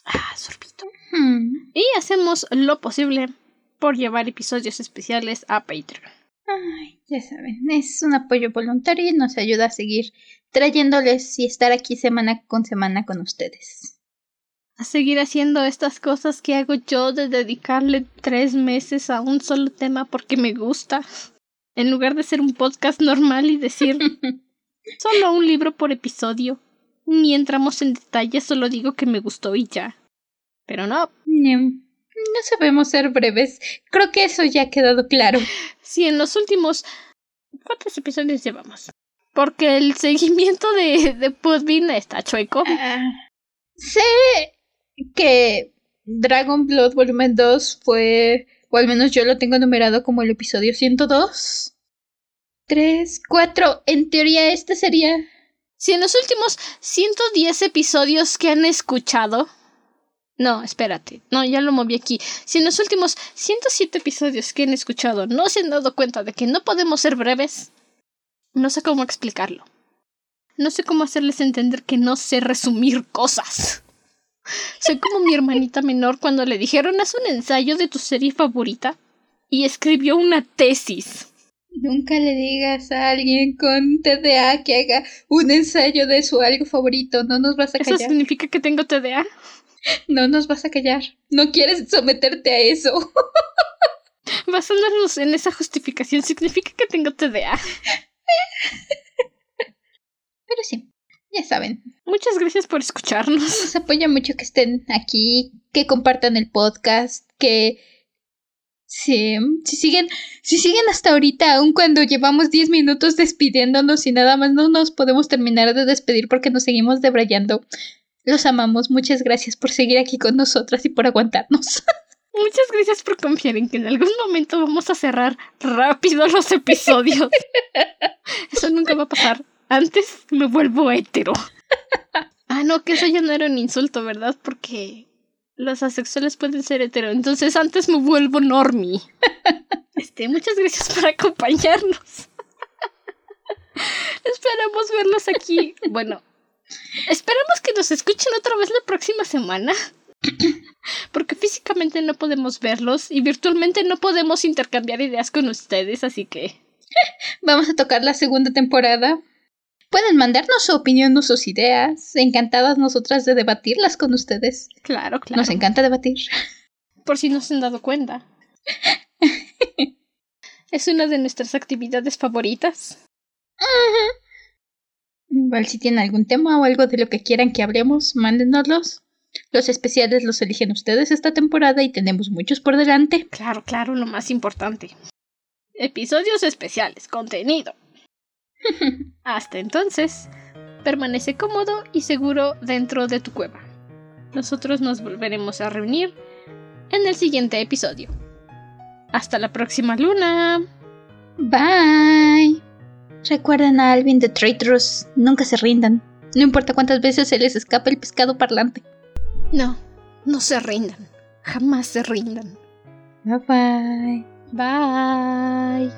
Ah, sorbito. Hmm. Y hacemos lo posible por llevar episodios especiales a Patreon. Ay, ya saben, es un apoyo voluntario y nos ayuda a seguir trayéndoles y estar aquí semana con semana con ustedes. A seguir haciendo estas cosas que hago yo de dedicarle tres meses a un solo tema porque me gusta. En lugar de ser un podcast normal y decir solo un libro por episodio. Ni entramos en detalles, solo digo que me gustó y ya. Pero no, No, no sabemos ser breves. Creo que eso ya ha quedado claro. si en los últimos... ¿Cuántos episodios llevamos? Porque el seguimiento de, de Podbean está chueco. Ah, sé que Dragon Blood Volumen 2 fue, o al menos yo lo tengo numerado como el episodio 102. 3, 4. En teoría este sería... Si en los últimos 110 episodios que han escuchado... No, espérate. No, ya lo moví aquí. Si en los últimos 107 episodios que han escuchado no se han dado cuenta de que no podemos ser breves, no sé cómo explicarlo. No sé cómo hacerles entender que no sé resumir cosas. Soy como mi hermanita menor cuando le dijeron haz un ensayo de tu serie favorita y escribió una tesis. Nunca le digas a alguien con TDA que haga un ensayo de su algo favorito. No nos vas a ¿Eso callar. significa que tengo TDA? No nos vas a callar. No quieres someterte a eso. Basándonos en esa justificación significa que tengo TDA. Pero sí, ya saben. Muchas gracias por escucharnos. Nos apoya mucho que estén aquí, que compartan el podcast, que sí, si siguen, si siguen hasta ahorita, aun cuando llevamos 10 minutos despidiéndonos y nada más no nos podemos terminar de despedir porque nos seguimos debrayando. Los amamos, muchas gracias por seguir aquí con nosotras y por aguantarnos. Muchas gracias por confiar en que en algún momento vamos a cerrar rápido los episodios. Eso nunca va a pasar. Antes me vuelvo hetero. Ah, no, que eso ya no era un insulto, ¿verdad? Porque los asexuales pueden ser hetero. Entonces antes me vuelvo normie. Este, muchas gracias por acompañarnos. Esperamos verlos aquí. Bueno, esperamos que nos escuchen otra vez la próxima semana. Porque físicamente no podemos verlos y virtualmente no podemos intercambiar ideas con ustedes, así que Vamos a tocar la segunda temporada. Pueden mandarnos su opinión o sus ideas. Encantadas nosotras de debatirlas con ustedes. claro, claro. Nos encanta debatir. Por si no se han dado cuenta. es una de nuestras actividades favoritas. Igual si tienen algún tema o algo de lo que quieran que hablemos, mándenoslos. Los especiales los eligen ustedes esta temporada y tenemos muchos por delante. Claro, claro, lo más importante. Episodios especiales, contenido. Hasta entonces, permanece cómodo y seguro dentro de tu cueva. Nosotros nos volveremos a reunir en el siguiente episodio. Hasta la próxima luna. Bye. Recuerden a Alvin the Traitorous, nunca se rindan. No importa cuántas veces se les escapa el pescado parlante. No, no se rindan. Jamás se rindan. Bye bye. Bye.